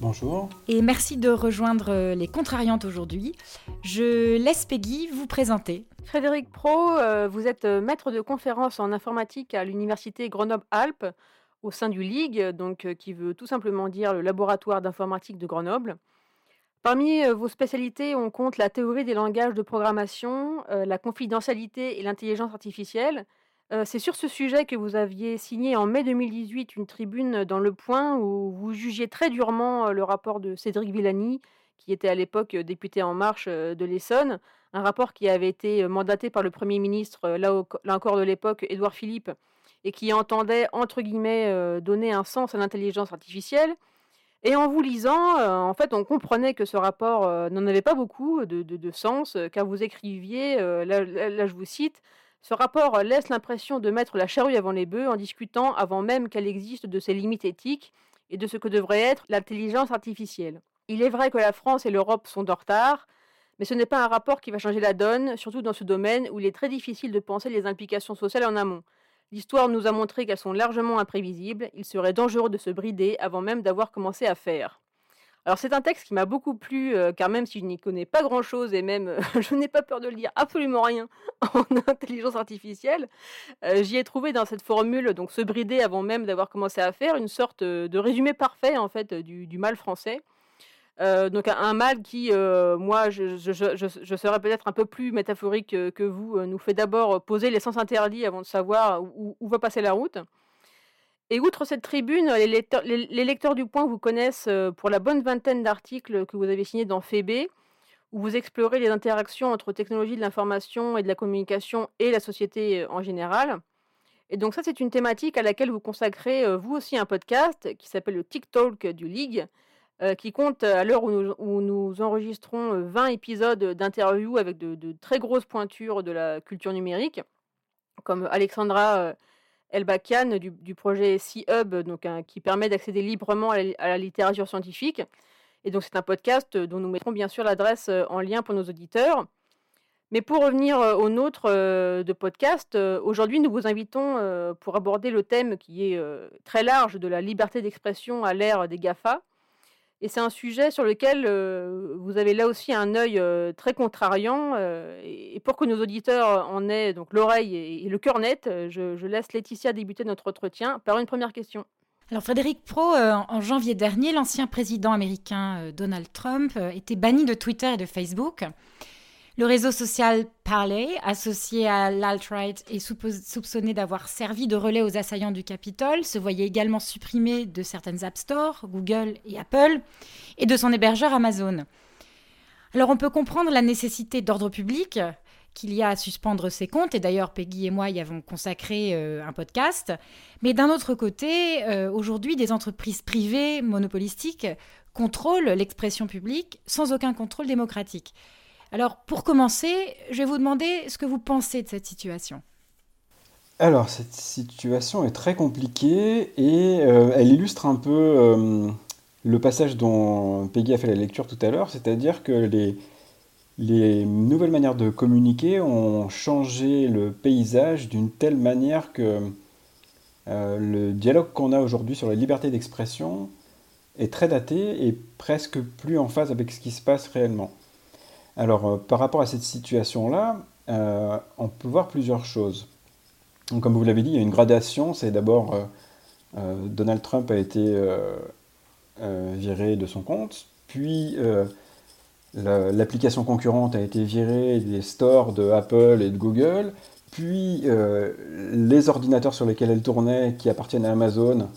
Bonjour. Et merci de rejoindre euh, les Contrariantes aujourd'hui. Je laisse Peggy vous présenter. Frédéric Pro, euh, vous êtes euh, maître de conférence en informatique à l'université Grenoble-Alpes au sein du LIG, donc, qui veut tout simplement dire le laboratoire d'informatique de Grenoble. Parmi vos spécialités, on compte la théorie des langages de programmation, la confidentialité et l'intelligence artificielle, c'est sur ce sujet que vous aviez signé en mai 2018 une tribune dans Le Point où vous jugiez très durement le rapport de Cédric Villani, qui était à l'époque député En Marche de l'Essonne, un rapport qui avait été mandaté par le Premier ministre, là, encore de l'époque, Édouard Philippe, et qui entendait, entre guillemets, donner un sens à l'intelligence artificielle. Et en vous lisant, en fait, on comprenait que ce rapport n'en avait pas beaucoup de, sens, car vous écriviez, là je vous cite, ce rapport laisse l'impression de mettre la charrue avant les bœufs en discutant avant même qu'elle existe de ses limites éthiques et de ce que devrait être l'intelligence artificielle. Il est vrai que la France et l'Europe sont en retard, mais ce n'est pas un rapport qui va changer la donne, surtout dans ce domaine où il est très difficile de penser les implications sociales en amont. L'histoire nous a montré qu'elles sont largement imprévisibles, il serait dangereux de se brider avant même d'avoir commencé à faire. Alors c'est un texte qui m'a beaucoup plu, euh, car même si je n'y connais pas grand-chose et même euh, je n'ai pas peur de le dire absolument rien en intelligence artificielle, euh, j'y ai trouvé dans cette formule, donc se brider avant même d'avoir commencé à faire, une sorte de résumé parfait en fait du, mal français. donc un, mal qui, moi, je, serais peut-être un peu plus métaphorique que vous, nous fait d'abord poser les sens interdits avant de savoir où va passer la route. Et outre cette tribune, les lecteurs, du Point vous connaissent euh, pour la bonne vingtaine d'articles que vous avez signés dans Fébé, où vous explorez les interactions entre technologie de l'information et de la communication et la société euh, en général. Et donc ça, c'est une thématique à laquelle vous consacrez euh, vous aussi un podcast qui s'appelle le TikTok du League, qui compte à l'heure où nous, enregistrons 20 épisodes d'interviews avec de, très grosses pointures de la culture numérique, comme Alexandra Elbakian du, du projet C-Hub, donc, qui permet d'accéder librement à la, littérature scientifique. Et donc c'est un podcast dont nous mettrons bien sûr l'adresse euh, en lien pour nos auditeurs. Mais pour revenir euh, au nôtre euh, de podcast, aujourd'hui nous vous invitons pour aborder le thème qui est très large de la liberté d'expression à l'ère des GAFA. Et c'est un sujet sur lequel euh, vous avez là aussi un œil euh, très contrariant. Euh, et pour que nos auditeurs en aient donc l'oreille et, le cœur net, je, laisse Laetitia débuter notre entretien par une première question. Alors Frédéric Pro, en janvier dernier, l'ancien président américain Donald Trump était banni de Twitter et de Facebook. Le réseau social Parler, associé à l'alt-right et soupçonné d'avoir servi de relais aux assaillants du Capitole, se voyait également supprimé de certaines App Store, Google et Apple, et de son hébergeur Amazon. Alors on peut comprendre la nécessité d'ordre public qu'il y a à suspendre ses comptes, et d'ailleurs Peggy et moi y avons consacré euh, un podcast, mais d'un autre côté, euh, aujourd'hui des entreprises privées monopolistiques contrôlent l'expression publique sans aucun contrôle démocratique. Alors, pour commencer, je vais vous demander ce que vous pensez de cette situation. Alors, cette situation est très compliquée et euh, elle illustre un peu euh, le passage dont Peggy a fait la lecture tout à l'heure, c'est-à-dire que les, les nouvelles manières de communiquer ont changé le paysage d'une telle manière que euh, le dialogue qu'on a aujourd'hui sur la liberté d'expression est très daté et presque plus en phase avec ce qui se passe réellement. Alors, euh, par rapport à cette situation-là, euh, on peut voir plusieurs choses. Comme vous l'avez dit, il y a une gradation. C'est d'abord Donald Trump a été viré de son compte, puis l'application concurrente a été virée des stores de Apple et de Google, puis euh, les ordinateurs sur lesquels elle tournait, qui appartiennent à Amazon,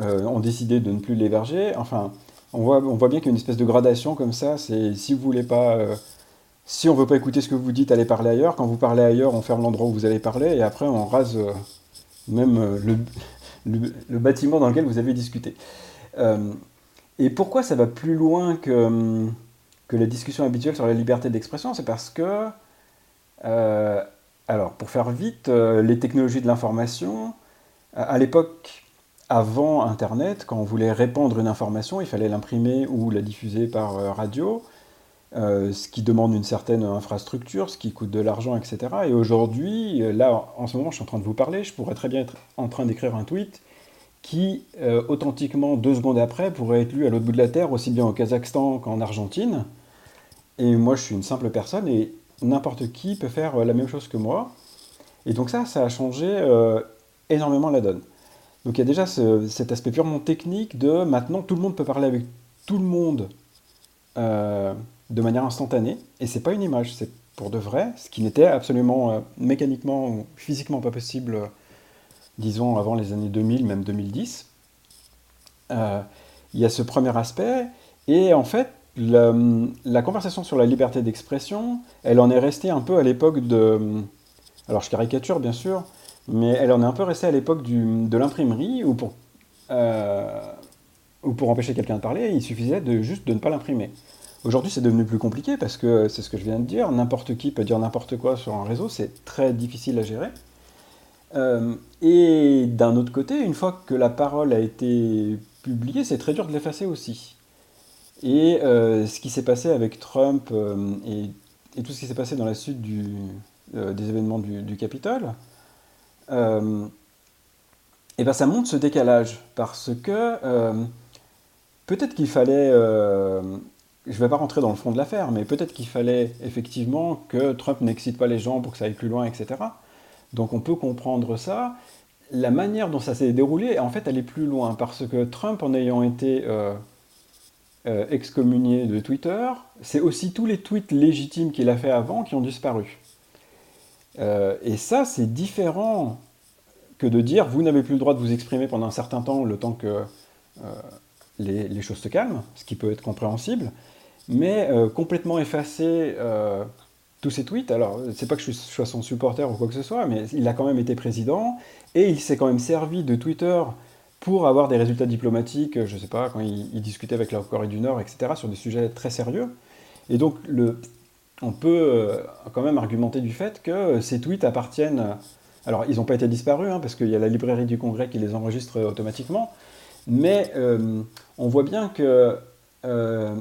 euh, ont décidé de ne plus l'héberger. Enfin, on voit, on voit bien qu'il y a une espèce de gradation comme ça. C'est si vous voulez pas, euh, si on veut pas écouter ce que vous dites, allez parler ailleurs. Quand vous parlez ailleurs, on ferme l'endroit où vous allez parler et après on rase même le, le, bâtiment dans lequel vous avez discuté. et pourquoi ça va plus loin que que les discussions habituelles sur la liberté d'expression, c'est parce que, euh, alors pour faire vite, euh, les technologies de l'information, à l'époque, avant Internet, quand on voulait répandre une information, il fallait l'imprimer ou la diffuser par euh, radio, ce qui demande une certaine infrastructure, ce qui coûte de l'argent, etc. Et aujourd'hui, là, en ce moment, je suis en train de vous parler, je pourrais très bien être en train d'écrire un tweet qui, authentiquement, deux secondes après, pourrait être lu à l'autre bout de la Terre, aussi bien au Kazakhstan qu'en Argentine. Et moi, je suis une simple personne et n'importe qui peut faire euh, la même chose que moi. Et donc ça, ça a changé euh, énormément la donne. Donc il y a déjà cet aspect purement technique de maintenant tout le monde peut parler avec tout le monde euh, de manière instantanée. Et c'est pas une image, c'est pour de vrai, ce qui n'était absolument mécaniquement ou physiquement pas possible, disons, avant les années 2000, même 2010. il y a ce premier aspect. Et en fait, la, conversation sur la liberté d'expression, elle en est restée un peu à l'époque de... Alors je caricature bien sûr, mais elle en est un peu restée à l'époque de l'imprimerie où pour, euh, pour empêcher quelqu'un de parler, il suffisait de juste de ne pas l'imprimer. Aujourd'hui c'est devenu plus compliqué parce que c'est ce que je viens de dire, n'importe qui peut dire n'importe quoi sur un réseau, c'est très difficile à gérer. Euh, et d'un autre côté, une fois que la parole a été publiée, c'est très dur de l'effacer aussi. Et euh, ce qui s'est passé avec Trump et, tout ce qui s'est passé dans la suite des événements du, Capitole, et ben ça montre ce décalage parce que peut-être qu'il fallait, je ne vais pas rentrer dans le fond de l'affaire, mais peut-être qu'il fallait effectivement que Trump n'excite pas les gens pour que ça aille plus loin, etc. Donc on peut comprendre ça. La manière dont ça s'est déroulé, en fait, elle est plus loin parce que Trump, en ayant été euh, excommunié de Twitter, c'est aussi tous les tweets légitimes qu'il a fait avant qui ont disparu. Euh, et ça, c'est différent que de dire vous n'avez plus le droit de vous exprimer pendant un certain temps, le temps que euh, les, choses se calment, ce qui peut être compréhensible, mais complètement effacer tous ces tweets. Alors, c'est pas que je sois son supporter ou quoi que ce soit, mais il a quand même été président et il s'est quand même servi de Twitter pour avoir des résultats diplomatiques, je sais pas, quand il, discutait avec la Corée du Nord, etc., sur des sujets très sérieux. Et donc, le, on peut euh, quand même argumenter du fait que ces tweets appartiennent... Alors, ils n'ont pas été disparus, hein, parce qu'il y a la librairie du Congrès qui les enregistre automatiquement, mais euh, on voit bien que euh,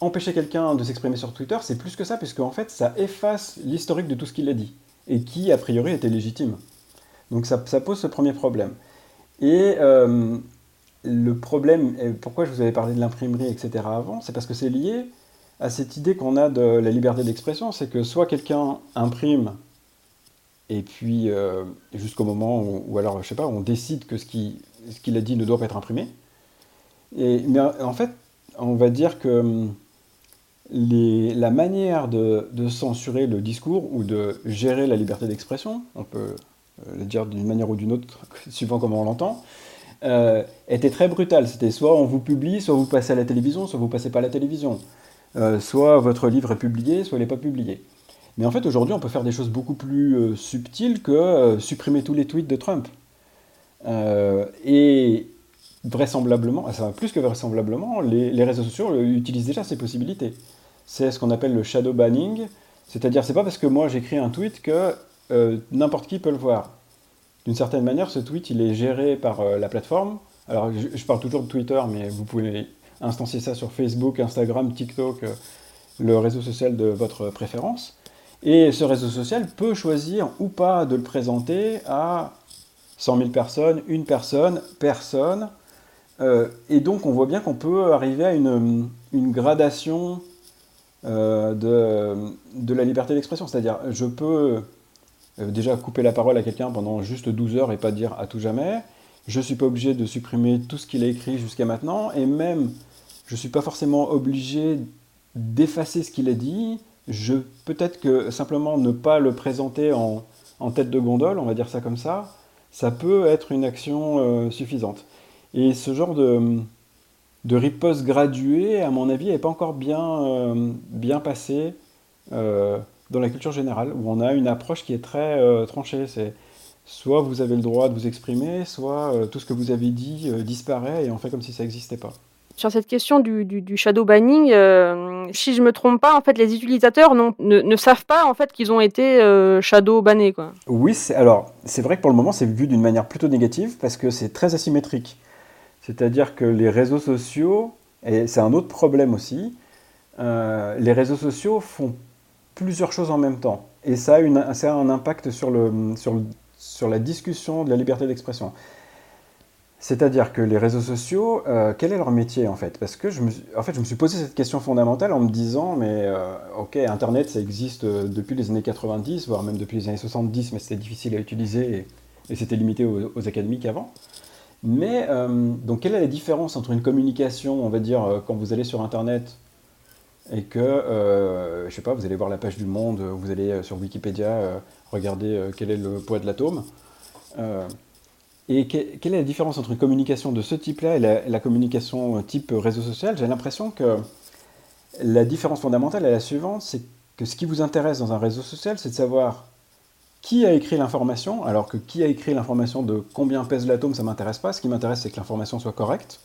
empêcher quelqu'un de s'exprimer sur Twitter, c'est plus que ça, puisque en fait, ça efface l'historique de tout ce qu'il a dit, et qui, a priori, était légitime. Donc ça, pose ce premier problème. Et le problème, pourquoi je vous avais parlé de l'imprimerie, etc. avant, c'est parce que c'est lié à cette idée qu'on a de la liberté d'expression, c'est que soit quelqu'un imprime, et puis euh, jusqu'au moment où, alors, je sais pas, on décide que ce qu'il a dit ne doit pas être imprimé. Et, mais en fait, on va dire que hum, la manière de, de, censurer le discours ou de gérer la liberté d'expression, on peut euh, le dire d'une manière ou d'une autre, suivant comment on l'entend, euh, était très brutale. C'était soit on vous publie, soit vous passez à la télévision, soit vous passez pas à la télévision. Euh, soit votre livre est publié, soit il n'est pas publié. Mais en fait, aujourd'hui, on peut faire des choses beaucoup plus subtiles que supprimer tous les tweets de Trump. et vraisemblablement, enfin, plus que vraisemblablement, les, réseaux sociaux utilisent déjà ces possibilités. C'est ce qu'on appelle le shadow banning, c'est-à-dire c'est pas parce que moi j'écris un tweet que euh, n'importe qui peut le voir. d'une certaine manière, ce tweet, il est géré par euh, la plateforme. Alors, je, parle toujours de Twitter, mais vous pouvez instancier ça sur Facebook, Instagram, TikTok, euh, le réseau social de votre préférence. Et ce réseau social peut choisir ou pas de le présenter à 100 000 personnes, une personne, personne. Euh, et donc, on voit bien qu'on peut arriver à une, gradation de, de, la liberté d'expression. C'est-à-dire, je peux euh, déjà couper la parole à quelqu'un pendant juste 12 heures et pas dire à tout jamais. Je ne suis pas obligé de supprimer tout ce qu'il a écrit jusqu'à maintenant, et même je ne suis pas forcément obligé d'effacer ce qu'il a dit. Je peut-être que simplement ne pas le présenter en, tête de gondole, on va dire ça comme ça, ça peut être une action euh, suffisante. Et ce genre de, de riposte graduée, à mon avis, n'est pas encore bien, euh, bien passé dans la culture générale, où on a une approche qui est très euh, tranchée. C'est soit vous avez le droit de vous exprimer, soit euh, tout ce que vous avez dit euh, disparaît et on fait comme si ça n'existait pas. Sur cette question du, shadow banning, si je me trompe pas, en fait, les utilisateurs ne, savent pas en fait qu'ils ont été shadow bannés. Quoi. Oui, alors c'est vrai que pour le moment c'est vu d'une manière plutôt négative parce que c'est très asymétrique. C'est-à-dire que les réseaux sociaux, et c'est un autre problème aussi, les réseaux sociaux font plusieurs choses en même temps. Et ça a, un impact sur, la discussion de la liberté d'expression. C'est-à-dire que les réseaux sociaux, euh, quel est leur métier en fait? Parce que je me, en fait, je me suis posé cette question fondamentale en me disant, mais euh, ok, Internet, ça existe euh, depuis les années 90, voire même depuis les années 70, mais c'était difficile à utiliser et, c'était limité aux, académiques avant. Mais donc, quelle est la différence entre une communication, on va dire, quand vous allez sur Internet et que, je sais pas, vous allez voir la page du Monde, vous allez sur Wikipédia regarder quel est le poids de l'atome. Et quelle est la différence entre une communication de ce type-là et la, communication type réseau social? J'ai l'impression que la différence fondamentale est la suivante, c'est que ce qui vous intéresse dans un réseau social, c'est de savoir qui a écrit l'information, alors que qui a écrit l'information de combien pèse l'atome, ça ne m'intéresse pas. Ce qui m'intéresse, c'est que l'information soit correcte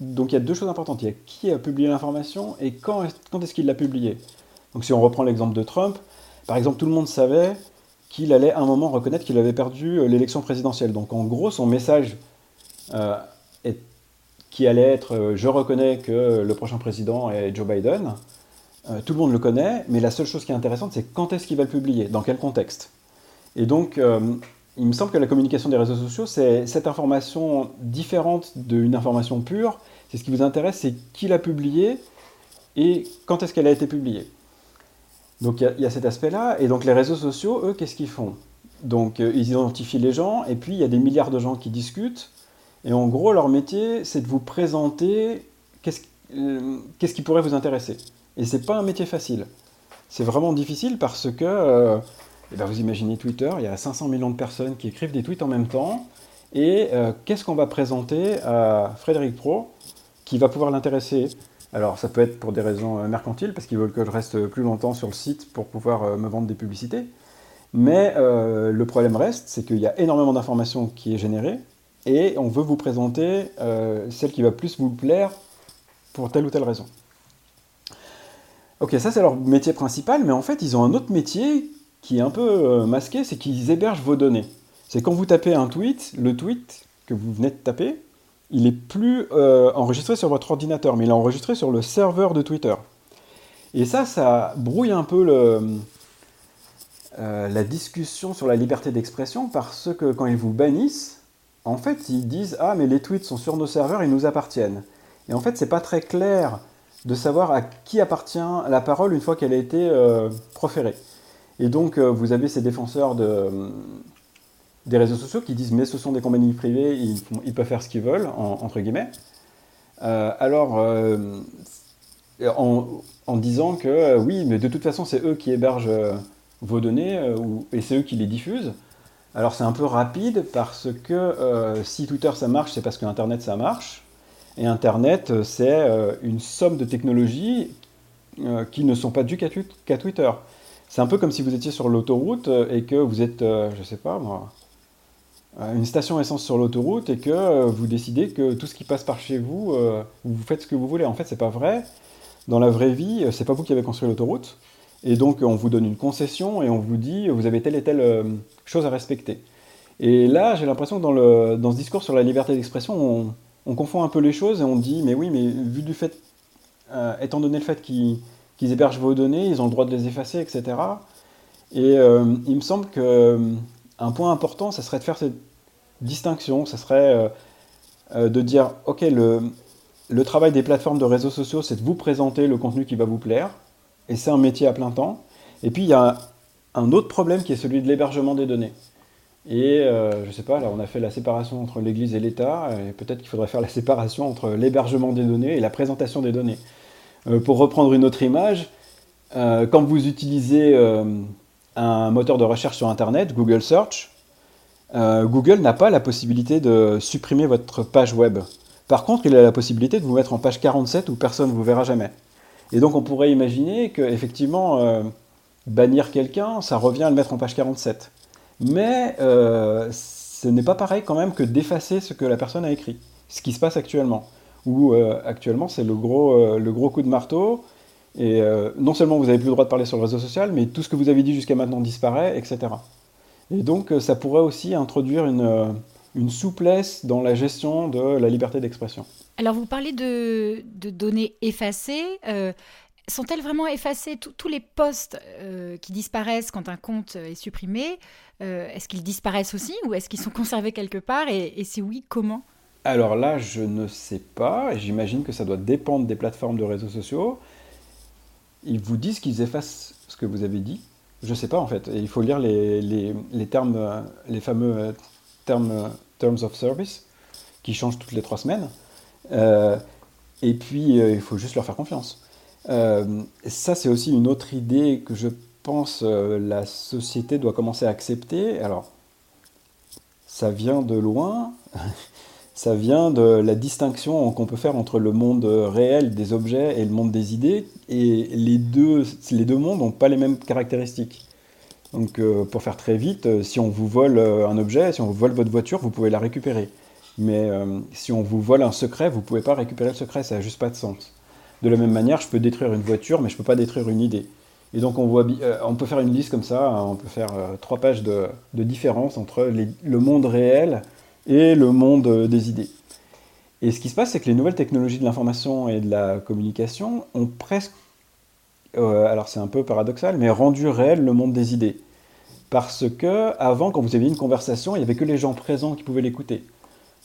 donc il y a deux choses importantes. Il y a qui a publié l'information et quand, est-ce qu'il l'a publiée. Donc si on reprend l'exemple de Trump, par exemple, tout le monde savait qu'il allait à un moment reconnaître qu'il avait perdu euh, l'élection présidentielle. Donc en gros, son message euh, qui allait être euh, je reconnais que le prochain président est Joe Biden, tout le monde le connaît, mais la seule chose qui est intéressante, c'est quand est-ce qu'il va le publier, dans quel contexte. Et donc, il me semble que la communication des réseaux sociaux, c'est cette information différente d'une information pure. C'est ce qui vous intéresse, c'est qui l'a publiée et quand est-ce qu'elle a été publiée. Donc il y, a cet aspect-là. Et donc les réseaux sociaux, eux, qu'est-ce qu'ils font? Donc euh, ils identifient les gens et puis il y a des milliards de gens qui discutent. Et en gros, leur métier, c'est de vous présenter qu'est-ce euh, qui pourrait vous intéresser. Et c'est pas un métier facile. C'est vraiment difficile parce que euh, et eh bien vous imaginez Twitter, il y a 500 millions de personnes qui écrivent des tweets en même temps. Et euh, qu'est-ce qu'on va présenter à Frédéric Pro qui va pouvoir l'intéresser? Alors ça peut être pour des raisons euh, mercantiles, parce qu'ils veulent que je reste plus longtemps sur le site pour pouvoir euh, me vendre des publicités. Mais le problème reste, c'est qu'il y a énormément d'informations qui est générée, et on veut vous présenter celle qui va plus vous plaire pour telle ou telle raison. Ok, ça c'est leur métier principal, mais en fait ils ont un autre métier qui est un peu euh, masqué, c'est qu'ils hébergent vos données. C'est quand vous tapez un tweet, le tweet que vous venez de taper, il est plus euh, enregistré sur votre ordinateur, mais il est enregistré sur le serveur de Twitter. Et ça, ça brouille un peu euh, la discussion sur la liberté d'expression parce que quand ils vous bannissent, en fait, ils disent Ah, mais les tweets sont sur nos serveurs, ils nous appartiennent. Et en fait, c'est pas très clair de savoir à qui appartient la parole une fois qu'elle a été proférée. Et donc, euh, vous avez ces défenseurs des réseaux sociaux qui disent mais ce sont des compagnies privées, ils, peuvent faire ce qu'ils veulent, entre guillemets. Euh, alors, euh, en, disant que oui, mais de toute façon, c'est eux qui hébergent vos données et c'est eux qui les diffusent. Alors, c'est un peu rapide parce que si Twitter ça marche, c'est parce que Internet ça marche. Et Internet, c'est une somme de technologies qui ne sont pas dues qu'à Twitter. C'est un peu comme si vous étiez sur l'autoroute euh, et que vous êtes, euh, je sais pas moi, une station essence sur l'autoroute et que euh, vous décidez que tout ce qui passe par chez vous, vous faites ce que vous voulez. En fait, c'est pas vrai. Dans la vraie vie, c'est pas vous qui avez construit l'autoroute. Et donc, on vous donne une concession et on vous dit, vous avez telle et telle chose à respecter. Et là, j'ai l'impression que dans, le, dans ce discours sur la liberté d'expression, on, on confond un peu les choses et on dit, mais oui, mais vu du fait, euh, étant donné le fait qu'ils hébergent vos données, ils ont le droit de les effacer, etc. Et euh, il me semble que euh, un point important, ça serait de faire cette distinction, ça serait de dire, ok, le, travail des plateformes de réseaux sociaux, c'est de vous présenter le contenu qui va vous plaire, et c'est un métier à plein temps. Et puis il y a un autre problème qui est celui de l'hébergement des données. Et euh, je ne sais pas, là on a fait la séparation entre l'Église et l'État, et peut-être qu'il faudrait faire la séparation entre l'hébergement des données et la présentation des données. Euh, pour reprendre une autre image, euh, quand vous utilisez un moteur de recherche sur Internet, Google Search, Google n'a pas la possibilité de supprimer votre page web. Par contre, il a la possibilité de vous mettre en page 47 où personne ne vous verra jamais. Et donc on pourrait imaginer qu'effectivement, bannir quelqu'un, ça revient à le mettre en page 47. Mais euh, ce n'est pas pareil quand même que d'effacer ce que la personne a écrit, ce qui se passe actuellement. Où euh, actuellement c'est le euh, le gros coup de marteau, et non seulement vous n'avez plus le droit de parler sur le réseau social, mais tout ce que vous avez dit jusqu'à maintenant disparaît, etc. Et donc ça pourrait aussi introduire une, une souplesse dans la gestion de la liberté d'expression. Alors vous parlez de, de données effacées sont-elles vraiment effacées? Tous les posts euh, qui disparaissent quand un compte est supprimé, euh, est-ce qu'ils disparaissent aussi ou est-ce qu'ils sont conservés quelque part? Et, si oui, comment? Alors là, je ne sais pas. J'imagine que ça doit dépendre des plateformes de réseaux sociaux. Ils vous disent qu'ils effacent ce que vous avez dit. Je ne sais pas en fait. il faut lire les, termes, les fameux termes terms of service qui changent toutes les trois semaines. Euh, et puis, il faut juste leur faire confiance. Euh, ça, c'est aussi une autre idée que je pense euh, la société doit commencer à accepter. Alors, ça vient de loin. ça vient de la distinction qu'on peut faire entre le monde réel des objets et le monde des idées. Et les deux, les deux mondes n'ont pas les mêmes caractéristiques. Donc, euh, pour faire très vite, si on vous vole un objet, si on vous vole votre voiture, vous pouvez la récupérer. Mais si on vous vole un secret, vous ne pouvez pas récupérer le secret, ça n'a juste pas de sens. De la même manière, je peux détruire une voiture, mais je ne peux pas détruire une idée. Et donc on, voit, euh, on peut faire une liste comme ça, hein, on peut faire euh, trois pages de, différence entre le monde réel et le monde euh, des idées. Et ce qui se passe, c'est que les nouvelles technologies de l'information et de la communication ont presque, alors c'est un peu paradoxal, mais rendu réel le monde des idées. Parce que avant, quand vous aviez une conversation, il n'y avait que les gens présents qui pouvaient l'écouter.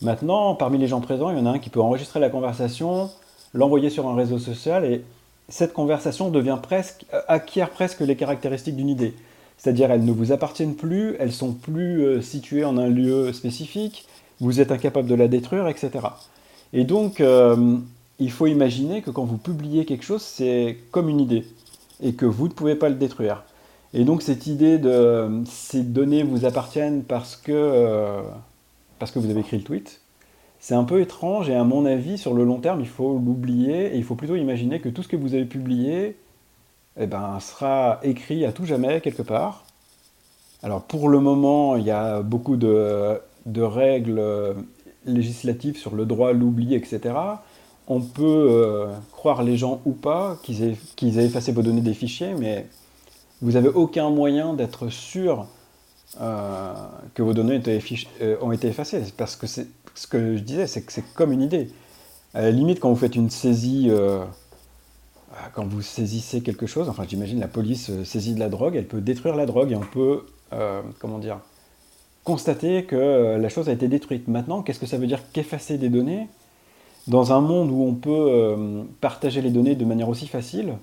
Maintenant, parmi les gens présents, il y en a un qui peut enregistrer la conversation, l'envoyer sur un réseau social et cette conversation devient presque, euh, acquiert presque les caractéristiques d'une idée. C'est-à-dire elles ne vous appartiennent plus, elles sont plus euh, situées en un lieu spécifique, vous êtes incapable de la détruire, etc. Et donc, euh, il faut imaginer que quand vous publiez quelque chose, c'est comme une idée, et que vous ne pouvez pas le détruire. Et donc cette idée de ces données vous appartiennent parce que, parce que vous avez écrit le tweet, c'est un peu étrange et à mon avis, sur le long terme, il faut l'oublier et il faut plutôt imaginer que tout ce que vous avez publié eh ben, sera écrit à tout jamais quelque part. Alors pour le moment, il y a beaucoup de, règles législatives sur le droit à l'oubli, etc. On peut euh, croire les gens ou pas qu'ils aient, effacé vos données des fichiers, mais vous n'avez aucun moyen d'être sûr euh, que vos données euh, ont été effacées. Parce que ce que je disais, c'est que c'est comme une idée. À la limite, quand vous faites une saisie, euh, quand vous saisissez quelque chose, enfin j'imagine la police saisit de la drogue, elle peut détruire la drogue et on peut, comment dire, constater que la chose a été détruite. Maintenant, qu'est-ce que ça veut dire qu'effacer des données? Dans un monde où on peut partager les données de manière aussi facile,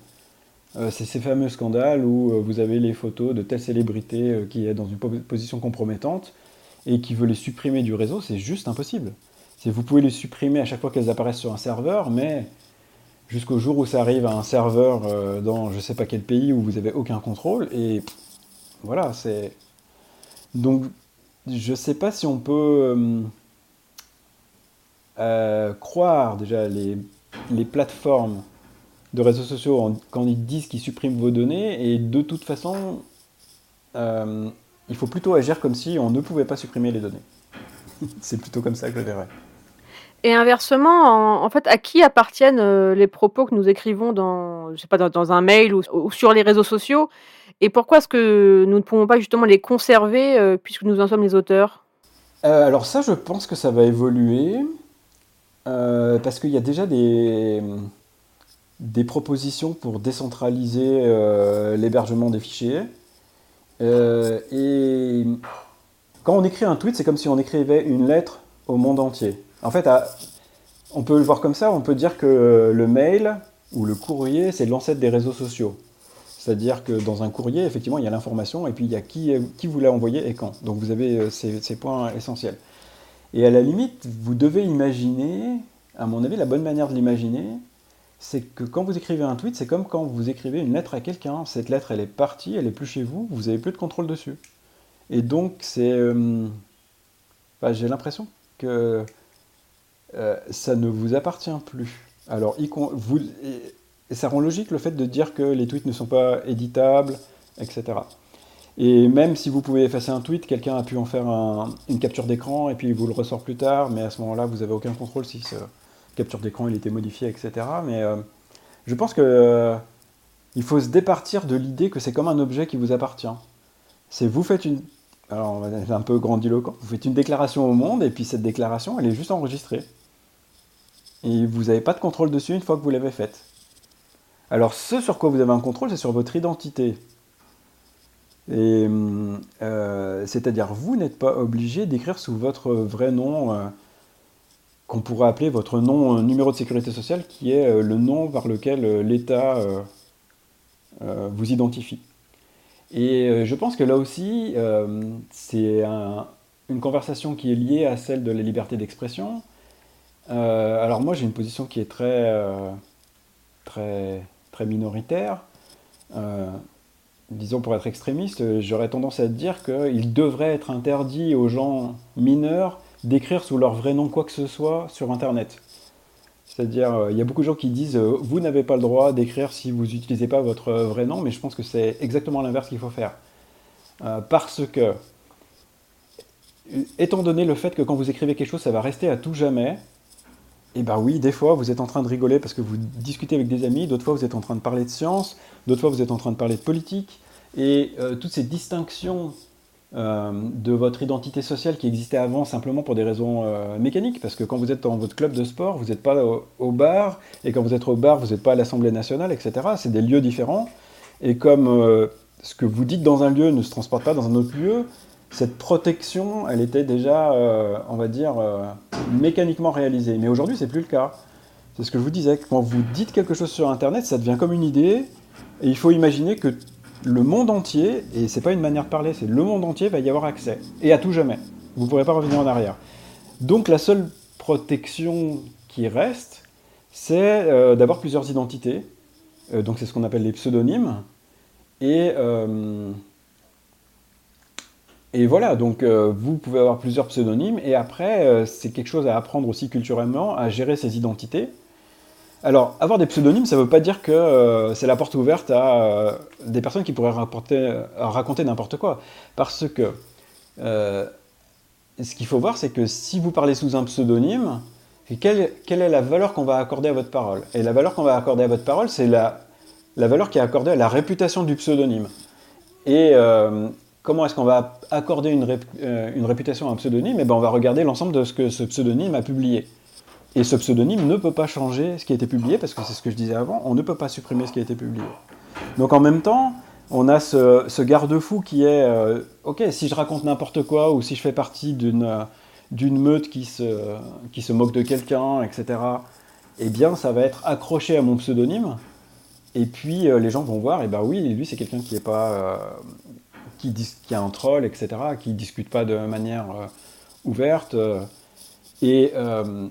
euh, c'est ces fameux scandales où euh, vous avez les photos de telle célébrité euh, qui est dans une position compromettante et qui veut les supprimer du réseau, c'est juste impossible. Vous pouvez les supprimer à chaque fois qu'elles apparaissent sur un serveur, mais jusqu'au jour où ça arrive à un serveur dans je sais pas quel pays où vous n'avez aucun contrôle, et voilà, c'est... Donc, je ne sais pas si on peut croire déjà les, les plateformes de réseaux sociaux quand ils disent qu'ils suppriment vos données, et de toute façon, euh, il faut plutôt agir comme si on ne pouvait pas supprimer les données. C'est plutôt comme ça que je verrais. Et inversement, en, fait, à qui appartiennent euh, les propos que nous écrivons dans, je sais pas, dans, un mail ou, sur les réseaux sociaux? Et pourquoi est-ce que nous ne pouvons pas justement les conserver euh, puisque nous en sommes les auteurs? Euh, alors ça, je pense que ça va évoluer, parce qu'il y a déjà des, des propositions pour décentraliser l'hébergement des fichiers. et quand on écrit un tweet, c'est comme si on écrivait une lettre au monde entier. En fait, on peut le voir comme ça, on peut dire que le mail ou le courrier, c'est l'ancêtre des réseaux sociaux. C'est-à-dire que dans un courrier, effectivement, il y a l'information et puis il y a qui, qui vous l'a envoyé et quand. Donc vous avez euh, ces, points essentiels. Et à la limite, vous devez imaginer, à mon avis, la bonne manière de l'imaginer, c'est que quand vous écrivez un tweet, c'est comme quand vous écrivez une lettre à quelqu'un. Cette lettre, elle est partie, elle est plus chez vous, vous n'avez plus de contrôle dessus. Et donc, c'est. Euh, j'ai l'impression que euh, ça ne vous appartient plus. Alors, ça rend logique le fait de dire que les tweets ne sont pas éditables, etc. Et même si vous pouvez effacer un tweet, quelqu'un a pu en faire une capture d'écran et puis il vous le ressort plus tard, mais à ce moment-là, vous n'avez aucun contrôle si ce capture d'écran il était modifié, etc. Mais euh, je pense que euh, il faut se départir de l'idée que c'est comme un objet qui vous appartient. C'est vous faites une, alors un peu grandiloquent, vous faites une déclaration au monde et puis cette déclaration, elle est juste enregistrée. Et vous n'avez pas de contrôle dessus une fois que vous l'avez faite. Alors ce sur quoi vous avez un contrôle, c'est sur votre identité. Et euh, c'est-à-dire vous n'êtes pas obligé d'écrire sous votre vrai nom, euh, qu'on pourrait appeler votre nom euh, numéro de sécurité sociale, qui est le nom par lequel l'État vous identifie. Et je pense que là aussi, c'est une conversation qui est liée à celle de la liberté d'expression. Alors moi j'ai une position qui est très, très très minoritaire, euh, disons pour être extrémiste, j'aurais tendance à dire qu'il devrait être interdit aux gens mineurs d'écrire sous leur vrai nom quoi que ce soit sur Internet. C'est-à-dire, euh, il y a beaucoup de gens qui disent euh, vous n'avez pas le droit d'écrire si vous n'utilisez pas votre vrai nom, mais je pense que c'est exactement l'inverse qu'il faut faire. parce que, étant donné le fait que quand vous écrivez quelque chose, ça va rester à tout jamais, eh bien oui, des fois vous êtes en train de rigoler parce que vous discutez avec des amis, d'autres fois vous êtes en train de parler de science, d'autres fois vous êtes en train de parler de politique, et euh, toutes ces distinctions euh, de votre identité sociale qui existaient avant simplement pour des raisons euh, mécaniques, parce que quand vous êtes dans votre club de sport, vous n'êtes pas au, bar, et quand vous êtes au bar, vous n'êtes pas à l'Assemblée nationale, etc. C'est des lieux différents, et comme ce que vous dites dans un lieu ne se transporte pas dans un autre lieu, cette protection, elle était déjà, euh, on va dire, euh, mécaniquement réalisée. Mais aujourd'hui, c'est plus le cas. C'est ce que je vous disais. Quand vous dites quelque chose sur Internet, ça devient comme une idée, et il faut imaginer que le monde entier, et c'est pas une manière de parler, c'est le monde entier va y avoir accès, et à tout jamais. Vous ne pourrez pas revenir en arrière. Donc la seule protection qui reste, c'est euh, d'avoir plusieurs identités. donc c'est ce qu'on appelle les pseudonymes. Et et voilà, donc euh, vous pouvez avoir plusieurs pseudonymes, et après, euh, c'est quelque chose à apprendre aussi culturellement, à gérer ses identités. Alors, avoir des pseudonymes, ça ne veut pas dire que euh, c'est la porte ouverte à des personnes qui pourraient raconter n'importe quoi. Parce que ce qu'il faut voir, c'est que si vous parlez sous un pseudonyme, quelle, est la valeur qu'on va accorder à votre parole? Et la valeur qu'on va accorder à votre parole, c'est la, la valeur qui est accordée à la réputation du pseudonyme. Et comment est-ce qu'on va accorder une, euh, réputation à un pseudonyme Eh ben, on va regarder l'ensemble de ce que ce pseudonyme a publié. Et ce pseudonyme ne peut pas changer ce qui a été publié, parce que c'est ce que je disais avant, on ne peut pas supprimer ce qui a été publié. Donc en même temps, on a ce, garde-fou qui est, euh, ok, si je raconte n'importe quoi, ou si je fais partie d'une d'une meute qui se, moque de quelqu'un, etc., eh bien, ça va être accroché à mon pseudonyme. Et puis, euh, les gens vont voir, et eh ben oui, lui, c'est quelqu'un qui n'est pas, qui, a un troll, etc., qui ne discute pas de manière euh, ouverte. Euh. et euh,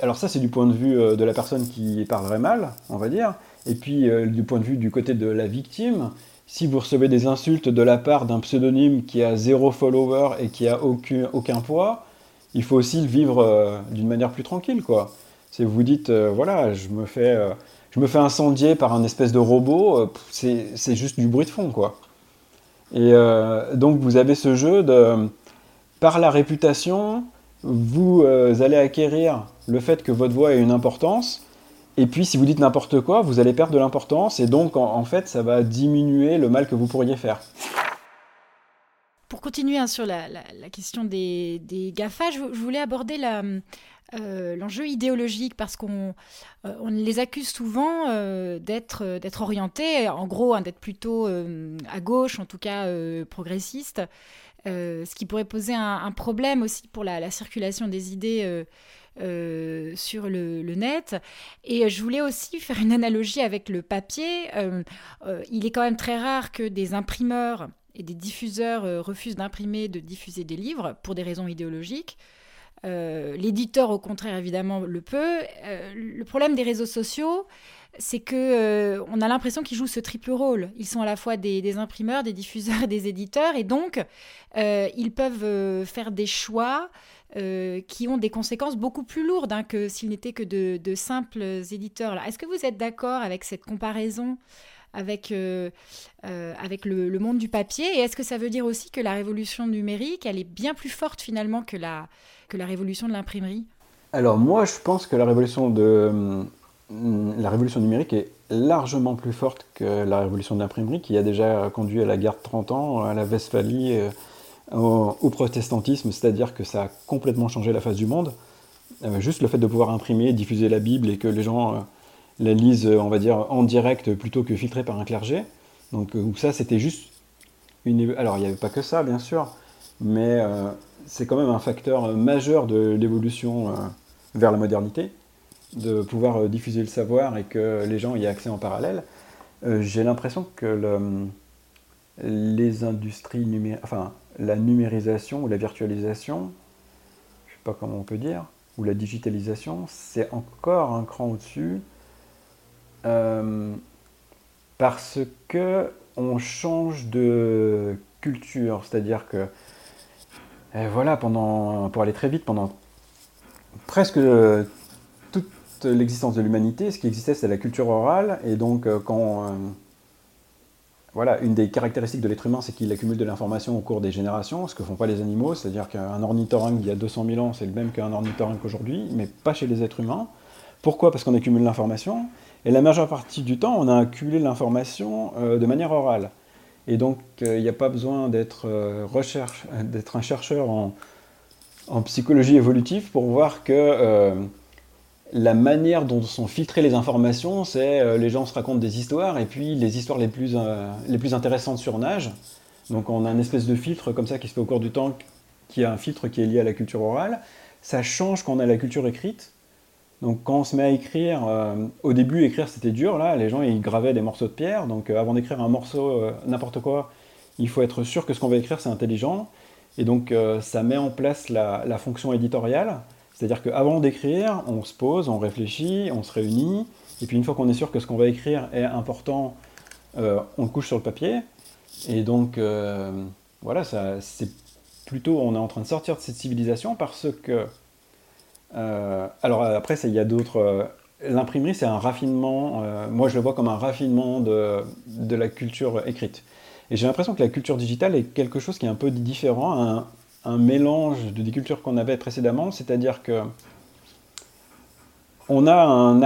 alors ça, c'est du point de vue de la personne qui parlerait mal, on va dire. Et puis, du point de vue du côté de la victime, si vous recevez des insultes de la part d'un pseudonyme qui a zéro follower et qui a aucun, poids, il faut aussi le vivre d'une manière plus tranquille, quoi. Vous vous dites, voilà, je me fais, je me fais incendier par un espèce de robot, c'est juste du bruit de fond, quoi. Et euh, donc vous avez ce jeu de, par la réputation, vous euh, allez acquérir le fait que votre voix ait une importance, et puis si vous dites n'importe quoi, vous allez perdre de l'importance, et donc en, fait ça va diminuer le mal que vous pourriez faire. Pour continuer hein, sur la, question des, GAFA, je, voulais aborder euh, l'enjeu idéologique parce qu'on euh, les accuse souvent euh, d'être orientés, en gros, hein, d'être plutôt à gauche, en tout cas progressiste, ce qui pourrait poser un, problème aussi pour la, circulation des idées. sur le, net. Et je voulais aussi faire une analogie avec le papier. il est quand même très rare que des imprimeurs et des diffuseurs euh, refusent d'imprimer, de diffuser des livres pour des raisons idéologiques. Euh, l'éditeur, au contraire, évidemment, le peut. Euh, le problème des réseaux sociaux, c'est que on a l'impression qu'ils jouent ce triple rôle. Ils sont à la fois des, imprimeurs, des diffuseurs des éditeurs, et donc ils peuvent faire des choix qui ont des conséquences beaucoup plus lourdes hein, que s'ils n'étaient que de simples éditeurs. Est-ce que vous êtes d'accord avec cette comparaison? Avec, euh, euh, avec le, monde du papier Et est-ce que ça veut dire aussi que la révolution numérique, elle est bien plus forte finalement que la, que la révolution de l'imprimerie? Alors moi, je pense que la révolution, de, la révolution numérique est largement plus forte que la révolution de l'imprimerie, qui a déjà conduit à la guerre de 30 ans, à la Westphalie, euh, au, protestantisme, c'est-à-dire que ça a complètement changé la face du monde. juste le fait de pouvoir imprimer, diffuser la Bible et que les gens la lise, on va dire, en direct plutôt que filtrée par un clergé. Donc euh, ça, c'était juste une... Alors, il n'y avait pas que ça, bien sûr, mais euh, c'est quand même un facteur majeur de l'évolution euh, vers la modernité, de pouvoir diffuser le savoir et que les gens y aient accès en parallèle. J'ai l'impression que les industries enfin, la numérisation ou la virtualisation, je ne sais pas comment on peut dire, ou la digitalisation, c'est encore un cran au-dessus euh, parce que on change de culture, c'est-à-dire que eh, voilà, pendant, pour aller très vite, pendant presque toute l'existence de l'humanité, ce qui existait, c'est la culture orale, et donc euh, quand euh, voilà, une des caractéristiques de l'être humain, c'est qu'il accumule de l'information au cours des générations, ce que font pas les animaux, c'est-à-dire qu'un ornithorynque il y a 200 000 ans, c'est le même qu'un ornithorynque aujourd'hui, mais pas chez les êtres humains. Pourquoi? Parce qu'on accumule l'information, et la majeure partie du temps, on a accumulé l'information euh, de manière orale. Et donc, euh, il n'y a pas besoin d'être euh, un chercheur en, psychologie évolutive pour voir que la manière dont sont filtrées les informations, c'est les gens se racontent des histoires et puis les histoires les plus, les plus intéressantes surnagent. Donc, on a un espèce de filtre comme ça qui se fait au cours du temps, qui a un filtre qui est lié à la culture orale. Ça change quand on a la culture écrite. Donc quand on se met à écrire, euh, au début écrire c'était dur, là les gens ils gravaient des morceaux de pierre, donc euh, avant d'écrire un morceau, euh, n'importe quoi, il faut être sûr que ce qu'on va écrire c'est intelligent, et donc ça met en place la, fonction éditoriale, c'est-à-dire qu'avant d'écrire, on se pose, on réfléchit, on se réunit, et puis une fois qu'on est sûr que ce qu'on va écrire est important, on le couche sur le papier, et donc voilà, c'est plutôt, on est en train de sortir de cette civilisation parce que euh, alors après, il y a d'autres. Euh, l'imprimerie, c'est un raffinement. Euh, moi, je le vois comme un raffinement de, la culture écrite. Et j'ai l'impression que la culture digitale est quelque chose qui est un peu différent, un, un mélange de des cultures qu'on avait précédemment, c'est-à-dire que on a un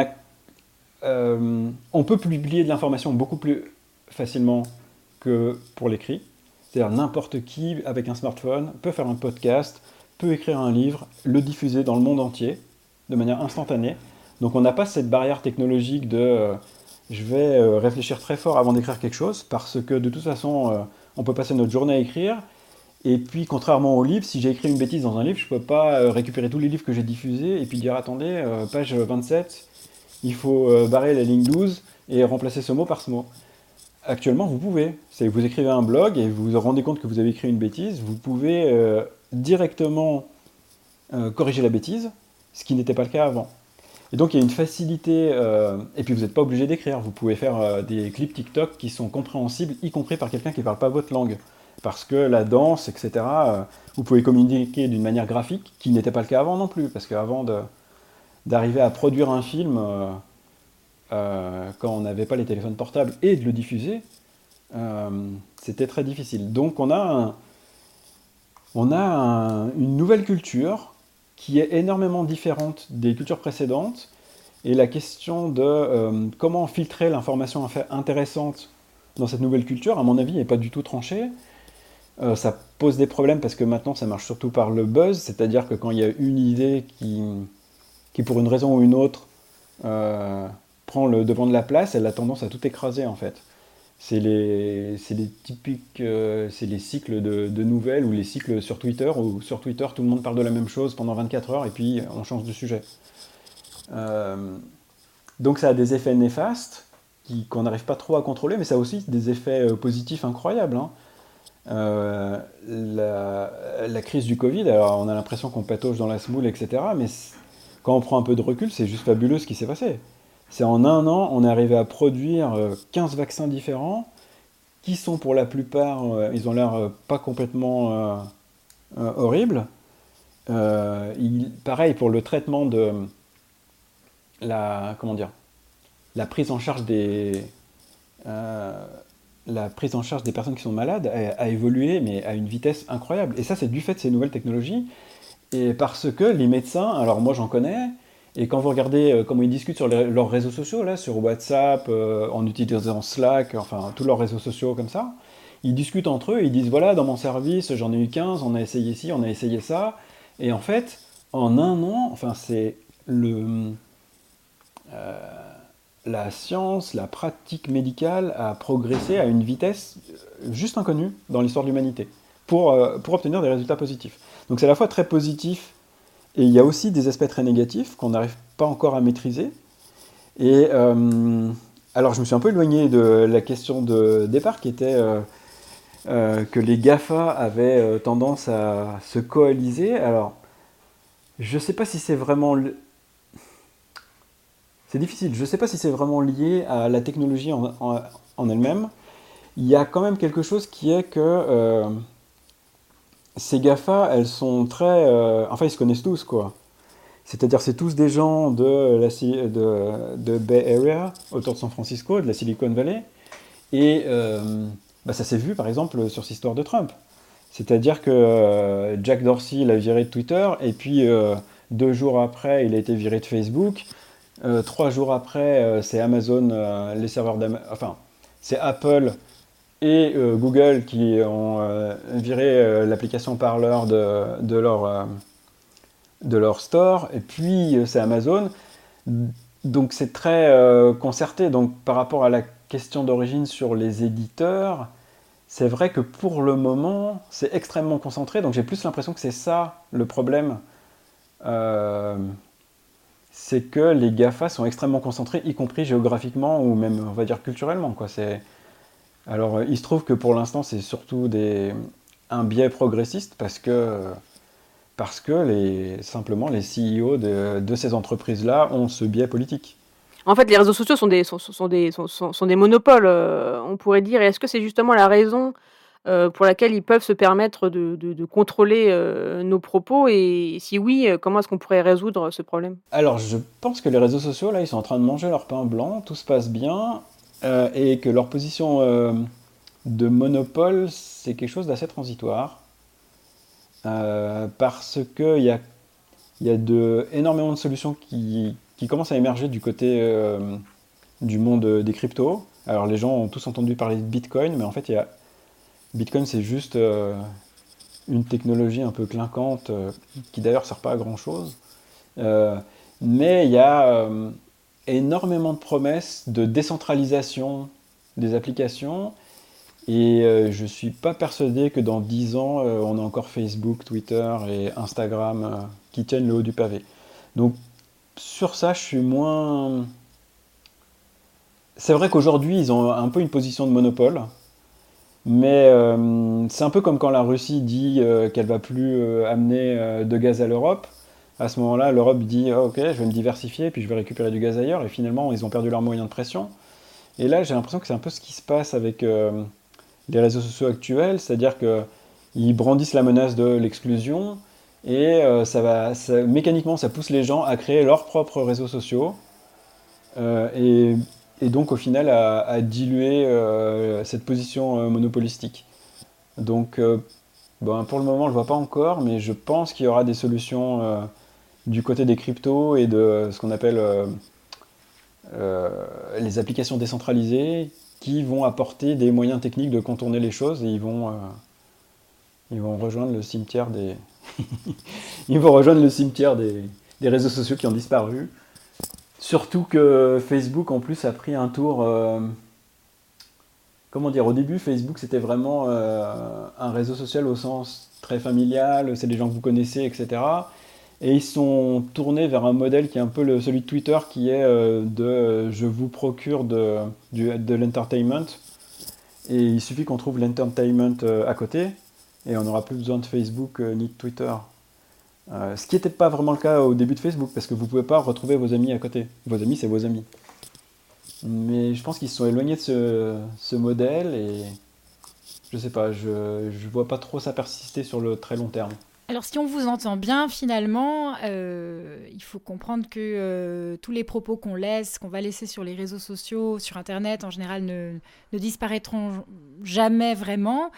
on peut publier de l'information beaucoup plus facilement que pour l'écrit. C'est-à-dire n'importe qui avec un smartphone peut faire un podcast, peut écrire un livre, le diffuser dans le monde entier de manière instantanée. Donc on n'a pas cette barrière technologique de euh, je vais euh, réfléchir très fort avant d'écrire quelque chose, parce que de toute façon, euh, on peut passer notre journée à écrire. Et puis, contrairement au livre, si j'ai écrit une bêtise dans un livre, je ne peux pas récupérer tous les livres que j'ai diffusés et puis dire attendez, page 27, il faut barrer la ligne 12 et remplacer ce mot par ce mot. Actuellement, vous pouvez. Vous écrivez un blog et vous vous rendez compte que vous avez écrit une bêtise, vous pouvez directement euh, corriger la bêtise, ce qui n'était pas le cas avant. Et donc il y a une facilité, euh, et puis vous n'êtes pas obligé d'écrire, vous pouvez faire euh, des clips TikTok qui sont compréhensibles, y compris par quelqu'un qui ne parle pas votre langue. Parce que la danse, etc., vous pouvez communiquer d'une manière graphique, qui n'était pas le cas avant non plus, parce qu'avant d'arriver à produire un film quand on n'avait pas les téléphones portables et de le diffuser, c'était très difficile. Donc on a un, on a une nouvelle culture qui est énormément différente des cultures précédentes. Et la question de euh, comment filtrer l'information intéressante dans cette nouvelle culture, à mon avis, n'est pas du tout tranchée. ça pose des problèmes parce que maintenant ça marche surtout par le buzz, c'est-à-dire que quand il y a une idée qui, qui pour une raison ou une autre, prend le devant de la place, elle a tendance à tout écraser en fait. C'est les, typiques, c'est les cycles de, nouvelles ou les cycles sur Twitter où sur Twitter tout le monde parle de la même chose pendant 24 heures et puis on change de sujet. donc ça a des effets néfastes qu'on n'arrive pas trop à contrôler, mais ça a aussi des effets euh, positifs incroyables. Hein. Euh, la, crise du Covid, alors on a l'impression qu'on patauge dans la semoule, etc. Mais quand on prend un peu de recul, c'est juste fabuleux ce qui s'est passé. C'est en un an, on est arrivé à produire 15 euh, vaccins différents, qui sont pour la plupart, ils ont l'air pas complètement horribles. pareil pour le traitement de la, comment dire, la prise en charge des, euh, la prise en charge des personnes qui sont malades a, évolué, mais à une vitesse incroyable. Et ça, c'est du fait de ces nouvelles technologies. Et parce que les médecins, alors moi j'en connais, et quand vous regardez euh, comment ils discutent sur leurs réseaux sociaux, là, sur WhatsApp, euh, en utilisant Slack, enfin tous leurs réseaux sociaux comme ça, ils discutent entre eux, ils disent voilà, dans mon service, j'en ai eu 15, on a essayé ci, on a essayé ça. Et en fait, en un an, enfin c'est le la science, la pratique médicale a progressé à une vitesse euh, juste inconnue dans l'histoire de l'humanité pour, euh, pour obtenir des résultats positifs. Donc c'est à la fois très positif et il y a aussi des aspects très négatifs qu'on n'arrive pas encore à maîtriser. Et euh, alors je me suis un peu éloigné de la question de départ qui était que les GAFA avaient tendance à se coaliser. Alors je ne sais pas si c'est vraiment c'est difficile. Je ne sais pas si c'est vraiment lié à la technologie en, elle-même. Il y a quand même quelque chose qui est que euh, ces GAFA, elles sont très... Euh, enfin, ils se connaissent tous, quoi. C'est-à-dire, c'est tous des gens de, la, de, Bay Area, autour de San Francisco, de la Silicon Valley. Et euh, bah, ça s'est vu, par exemple, sur cette histoire de Trump. C'est-à-dire que Jack Dorsey l'a viré de Twitter, et puis deux jours après, il a été viré de Facebook. Euh, trois jours après, euh, c'est Amazon, euh, les serveurs enfin, c'est Apple et Google qui ont viré l'application Parler de, de, leur, de leur store, et puis c'est Amazon. Donc c'est très concerté. Donc par rapport à la question d'origine sur les éditeurs, c'est vrai que pour le moment, c'est extrêmement concentré. Donc j'ai plus l'impression que c'est ça le problème c'est que les GAFA sont extrêmement concentrés, y compris géographiquement ou même, on va dire, culturellement. Quoi. Alors, euh, il se trouve que pour l'instant, c'est surtout des... un biais progressiste parce que, parce que les... simplement les CEO de, ces entreprises-là ont ce biais politique. En fait, les réseaux sociaux sont des, sont, des, sont, des monopoles, euh, on pourrait dire. Est-ce que c'est justement la raison euh, pour laquelle ils peuvent se permettre de, contrôler euh, nos propos? Et si oui, comment est-ce qu'on pourrait résoudre ce problème? Alors, je pense que les réseaux sociaux, là, ils sont en train de manger leur pain blanc, tout se passe bien, et que leur position de monopole, c'est quelque chose d'assez transitoire. parce qu'il y a, y a de, énormément de solutions qui, qui commencent à émerger du côté du monde des cryptos. Alors les gens ont tous entendu parler de Bitcoin, mais en fait y a Bitcoin, c'est juste euh, une technologie un peu clinquante, euh, qui d'ailleurs ne sert pas à grand-chose. Euh, mais il y a énormément de promesses de décentralisation des applications. Et je ne suis pas persuadé que dans 10 ans, on a encore Facebook, Twitter et Instagram qui tiennent le haut du pavé. Donc sur ça, je suis moins... C'est vrai qu'aujourd'hui, ils ont un peu une position de monopole. Mais euh, c'est un peu comme quand la Russie dit euh, qu'elle va plus euh, amener de gaz à l'Europe. À ce moment-là, l'Europe dit ah, Ok, je vais me diversifier, puis je vais récupérer du gaz ailleurs. Et finalement, ils ont perdu leurs moyens de pression. Et là, j'ai l'impression que c'est un peu ce qui se passe avec les réseaux sociaux actuels, c'est-à-dire qu'ils brandissent la menace de l'exclusion. Et ça va, mécaniquement, ça pousse les gens à créer leurs propres réseaux sociaux. et et donc au final à, diluer euh, cette position euh, monopolistique. Donc euh, bon, pour le moment je ne vois pas encore, mais je pense qu'il y aura des solutions du côté des cryptos et de ce qu'on appelle les applications décentralisées qui vont apporter des moyens techniques de contourner les choses et ils vont, Ils vont rejoindre le cimetière des. Ils vont rejoindre le cimetière des, des, réseaux sociaux qui ont disparu. Surtout que Facebook en plus a pris un tour. Euh, comment dire Au début, Facebook c'était vraiment euh, un réseau social au sens très familial, c'est des gens que vous connaissez, etc. Et ils sont tournés vers un modèle qui est un peu le, celui de Twitter, qui est euh, de je vous procure de, de l'entertainment. Et il suffit qu'on trouve l'entertainment à côté et on n'aura plus besoin de Facebook euh, ni de Twitter. Euh, ce qui n'était pas vraiment le cas au début de Facebook, parce que vous ne pouvez pas retrouver vos amis à côté. Vos amis, c'est vos amis. Mais je pense qu'ils se sont éloignés de ce, modèle et je sais pas, je ne vois pas trop ça persister sur le très long terme. Alors si on vous entend bien, finalement, euh, il faut comprendre que tous les propos qu'on laisse, qu'on va laisser sur les réseaux sociaux, sur Internet en général, ne, ne disparaîtront jamais vraiment.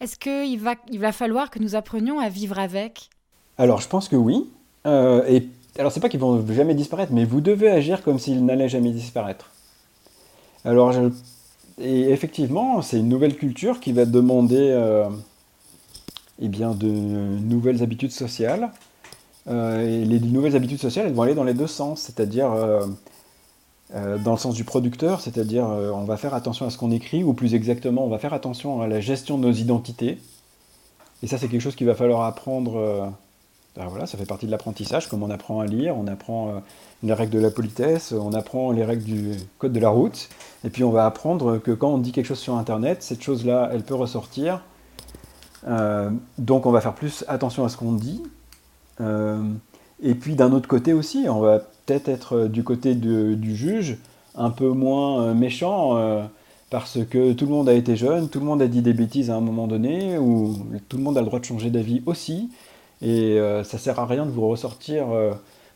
Est-ce qu'il va, il va falloir que nous apprenions à vivre avec? Alors, je pense que oui. Euh, et alors, c'est pas qu'ils vont jamais disparaître, mais vous devez agir comme s'ils n'allaient jamais disparaître. Alors, et effectivement, c'est une nouvelle culture qui va demander euh, eh bien, de nouvelles habitudes sociales. Euh, et les nouvelles habitudes sociales, elles vont aller dans les deux sens, c'est-à-dire euh, euh, dans le sens du producteur, c'est-à-dire on va faire attention à ce qu'on écrit, ou plus exactement, on va faire attention à la gestion de nos identités. Et ça, c'est quelque chose qu'il va falloir apprendre. Ben voilà, ça fait partie de l'apprentissage, comme on apprend à lire, on apprend les règles de la politesse, on apprend les règles du code de la route, et puis on va apprendre que quand on dit quelque chose sur Internet, cette chose-là, elle peut ressortir. Donc on va faire plus attention à ce qu'on dit. et puis d'un autre côté aussi, on va peut-être être euh, du côté du juge, un peu moins euh, méchant, euh, parce que tout le monde a été jeune, tout le monde a dit des bêtises à un moment donné, ou tout le monde a le droit de changer d'avis aussi, et ça sert à rien de vous ressortir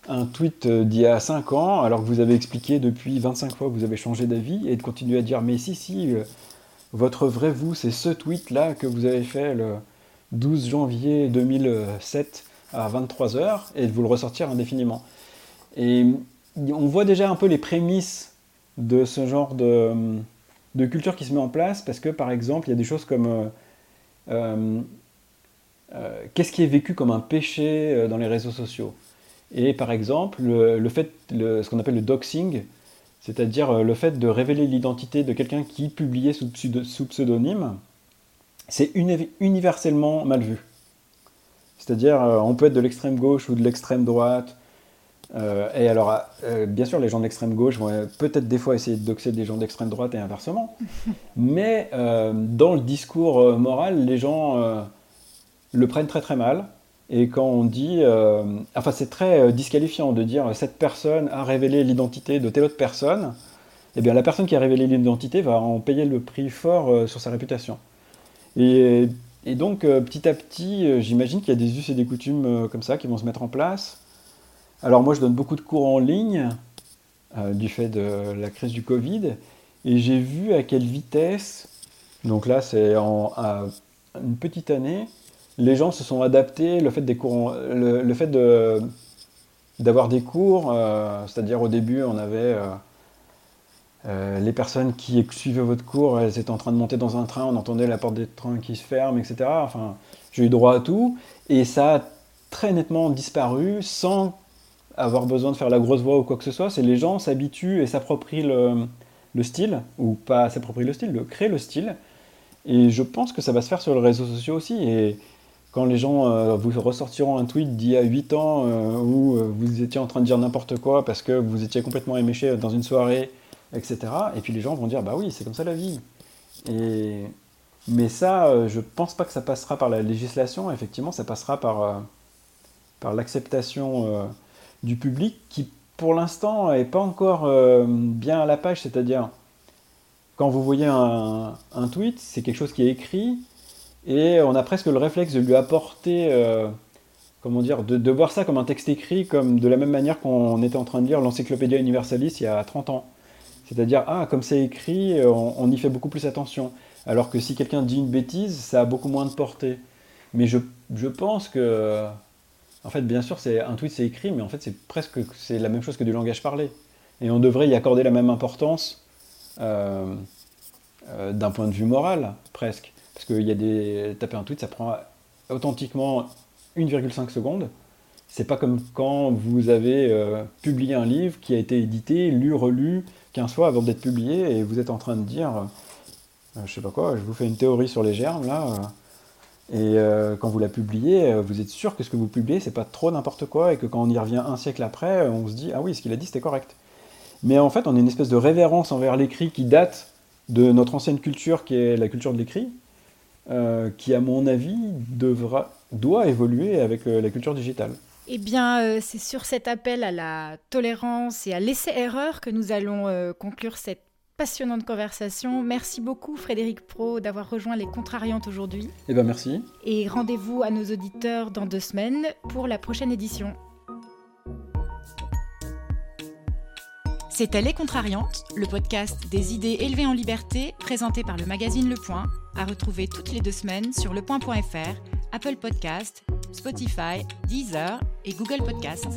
un tweet d'il y a 5 ans, alors que vous avez expliqué depuis 25 fois que vous avez changé d'avis, et de continuer à dire mais si, si, votre vrai vous, c'est ce tweet-là que vous avez fait le 12 janvier 2007 à 23h, et de vous le ressortir indéfiniment. Et on voit déjà un peu les prémices de ce genre de, culture qui se met en place, parce que par exemple, il y a des choses comme euh, euh, euh, qu'est-ce qui est vécu comme un péché dans les réseaux sociaux? Et par exemple, le, fait, ce qu'on appelle le doxing, c'est-à-dire le fait de révéler l'identité de quelqu'un qui publiait sous, sous pseudonyme, c'est universellement mal vu. C'est-à-dire, on peut être de l'extrême gauche ou de l'extrême droite, euh, et alors, euh, bien sûr, les gens d'extrême gauche vont peut-être des fois essayer de doxer des gens d'extrême droite et inversement. mais euh, dans le discours moral, les gens le prennent très très mal. Et quand on dit. enfin, c'est très disqualifiant de dire cette personne a révélé l'identité de telle autre personne. Eh bien, la personne qui a révélé l'identité va en payer le prix fort sur sa réputation. Et, donc, petit à petit, j'imagine qu'il y a des us et des coutumes comme ça qui vont se mettre en place. Alors moi, je donne beaucoup de cours en ligne euh, du fait de la crise du Covid, et j'ai vu à quelle vitesse, donc là c'est en une petite année, les gens se sont adaptés, le fait, le, d'avoir des cours, euh, c'est-à-dire au début on avait euh, les personnes qui suivaient votre cours, elles étaient en train de monter dans un train, on entendait la porte des trains qui se ferme, etc. Enfin, j'ai eu droit à tout, et ça a très nettement disparu sans avoir besoin de faire la grosse voix ou quoi que ce soit, c'est les gens s'habituent et s'approprient le, style, ou pas s'approprient le style, de créer le style. Et je pense que ça va se faire sur les réseaux sociaux aussi. Quand les gens euh, vous ressortiront un tweet d'il y a 8 ans euh, où euh, vous étiez en train de dire n'importe quoi parce que vous étiez complètement éméché dans une soirée, etc. Et puis les gens vont dire bah oui, c'est comme ça la vie. Et... Mais ça, je pense pas que ça passera par la législation. Effectivement, ça passera par, par l'acceptation du public qui, pour l'instant, n'est pas encore bien à la page. C'est-à-dire, quand vous voyez un, tweet, c'est quelque chose qui est écrit, et on a presque le réflexe de lui apporter, euh, comment dire, de, voir ça comme un texte écrit, comme de la même manière qu'on était en train de lire l'Encyclopédia Universalis il y a 30 ans. C'est-à-dire, ah, comme c'est écrit, on, y fait beaucoup plus attention. Alors que si quelqu'un dit une bêtise, ça a beaucoup moins de portée. Mais je, je pense que en fait, bien sûr, c'est un tweet, c'est écrit, mais en fait, c'est presque c'est la même chose que du langage parlé. Et on devrait y accorder la même importance euh, euh, d'un point de vue moral, presque. Parce qu'il y a des. Taper un tweet, ça prend authentiquement 1,5 secondes. C'est pas comme quand vous avez euh, publié un livre qui a été édité, lu, relu 15 fois avant d'être publié et vous êtes en train de dire, euh, je sais pas quoi, je vous fais une théorie sur les germes là. euh, et quand vous la publiez, vous êtes sûr que ce que vous publiez, c'est pas trop n'importe quoi et que quand on y revient un siècle après, on se dit, ah oui, ce qu'il a dit, c'était correct. Mais en fait, on a une espèce de révérence envers l'écrit qui date de notre ancienne culture, qui est la culture de l'écrit, euh, qui, à mon avis, devra, doit évoluer avec euh, la culture digitale. Eh bien, euh, c'est sur cet appel à la tolérance et à l'essai-erreur que nous allons conclure cette passionnante conversation. Merci beaucoup Frédéric Pro d'avoir rejoint les Contrariantes aujourd'hui. Eh ben merci. Et rendez-vous à nos auditeurs dans deux semaines pour la prochaine édition. C'était Les Contrariantes, le podcast des idées élevées en liberté présenté par le magazine Le Point, à retrouver toutes les deux semaines sur lepoint.fr, Apple Podcast, Spotify, Deezer et Google Podcast.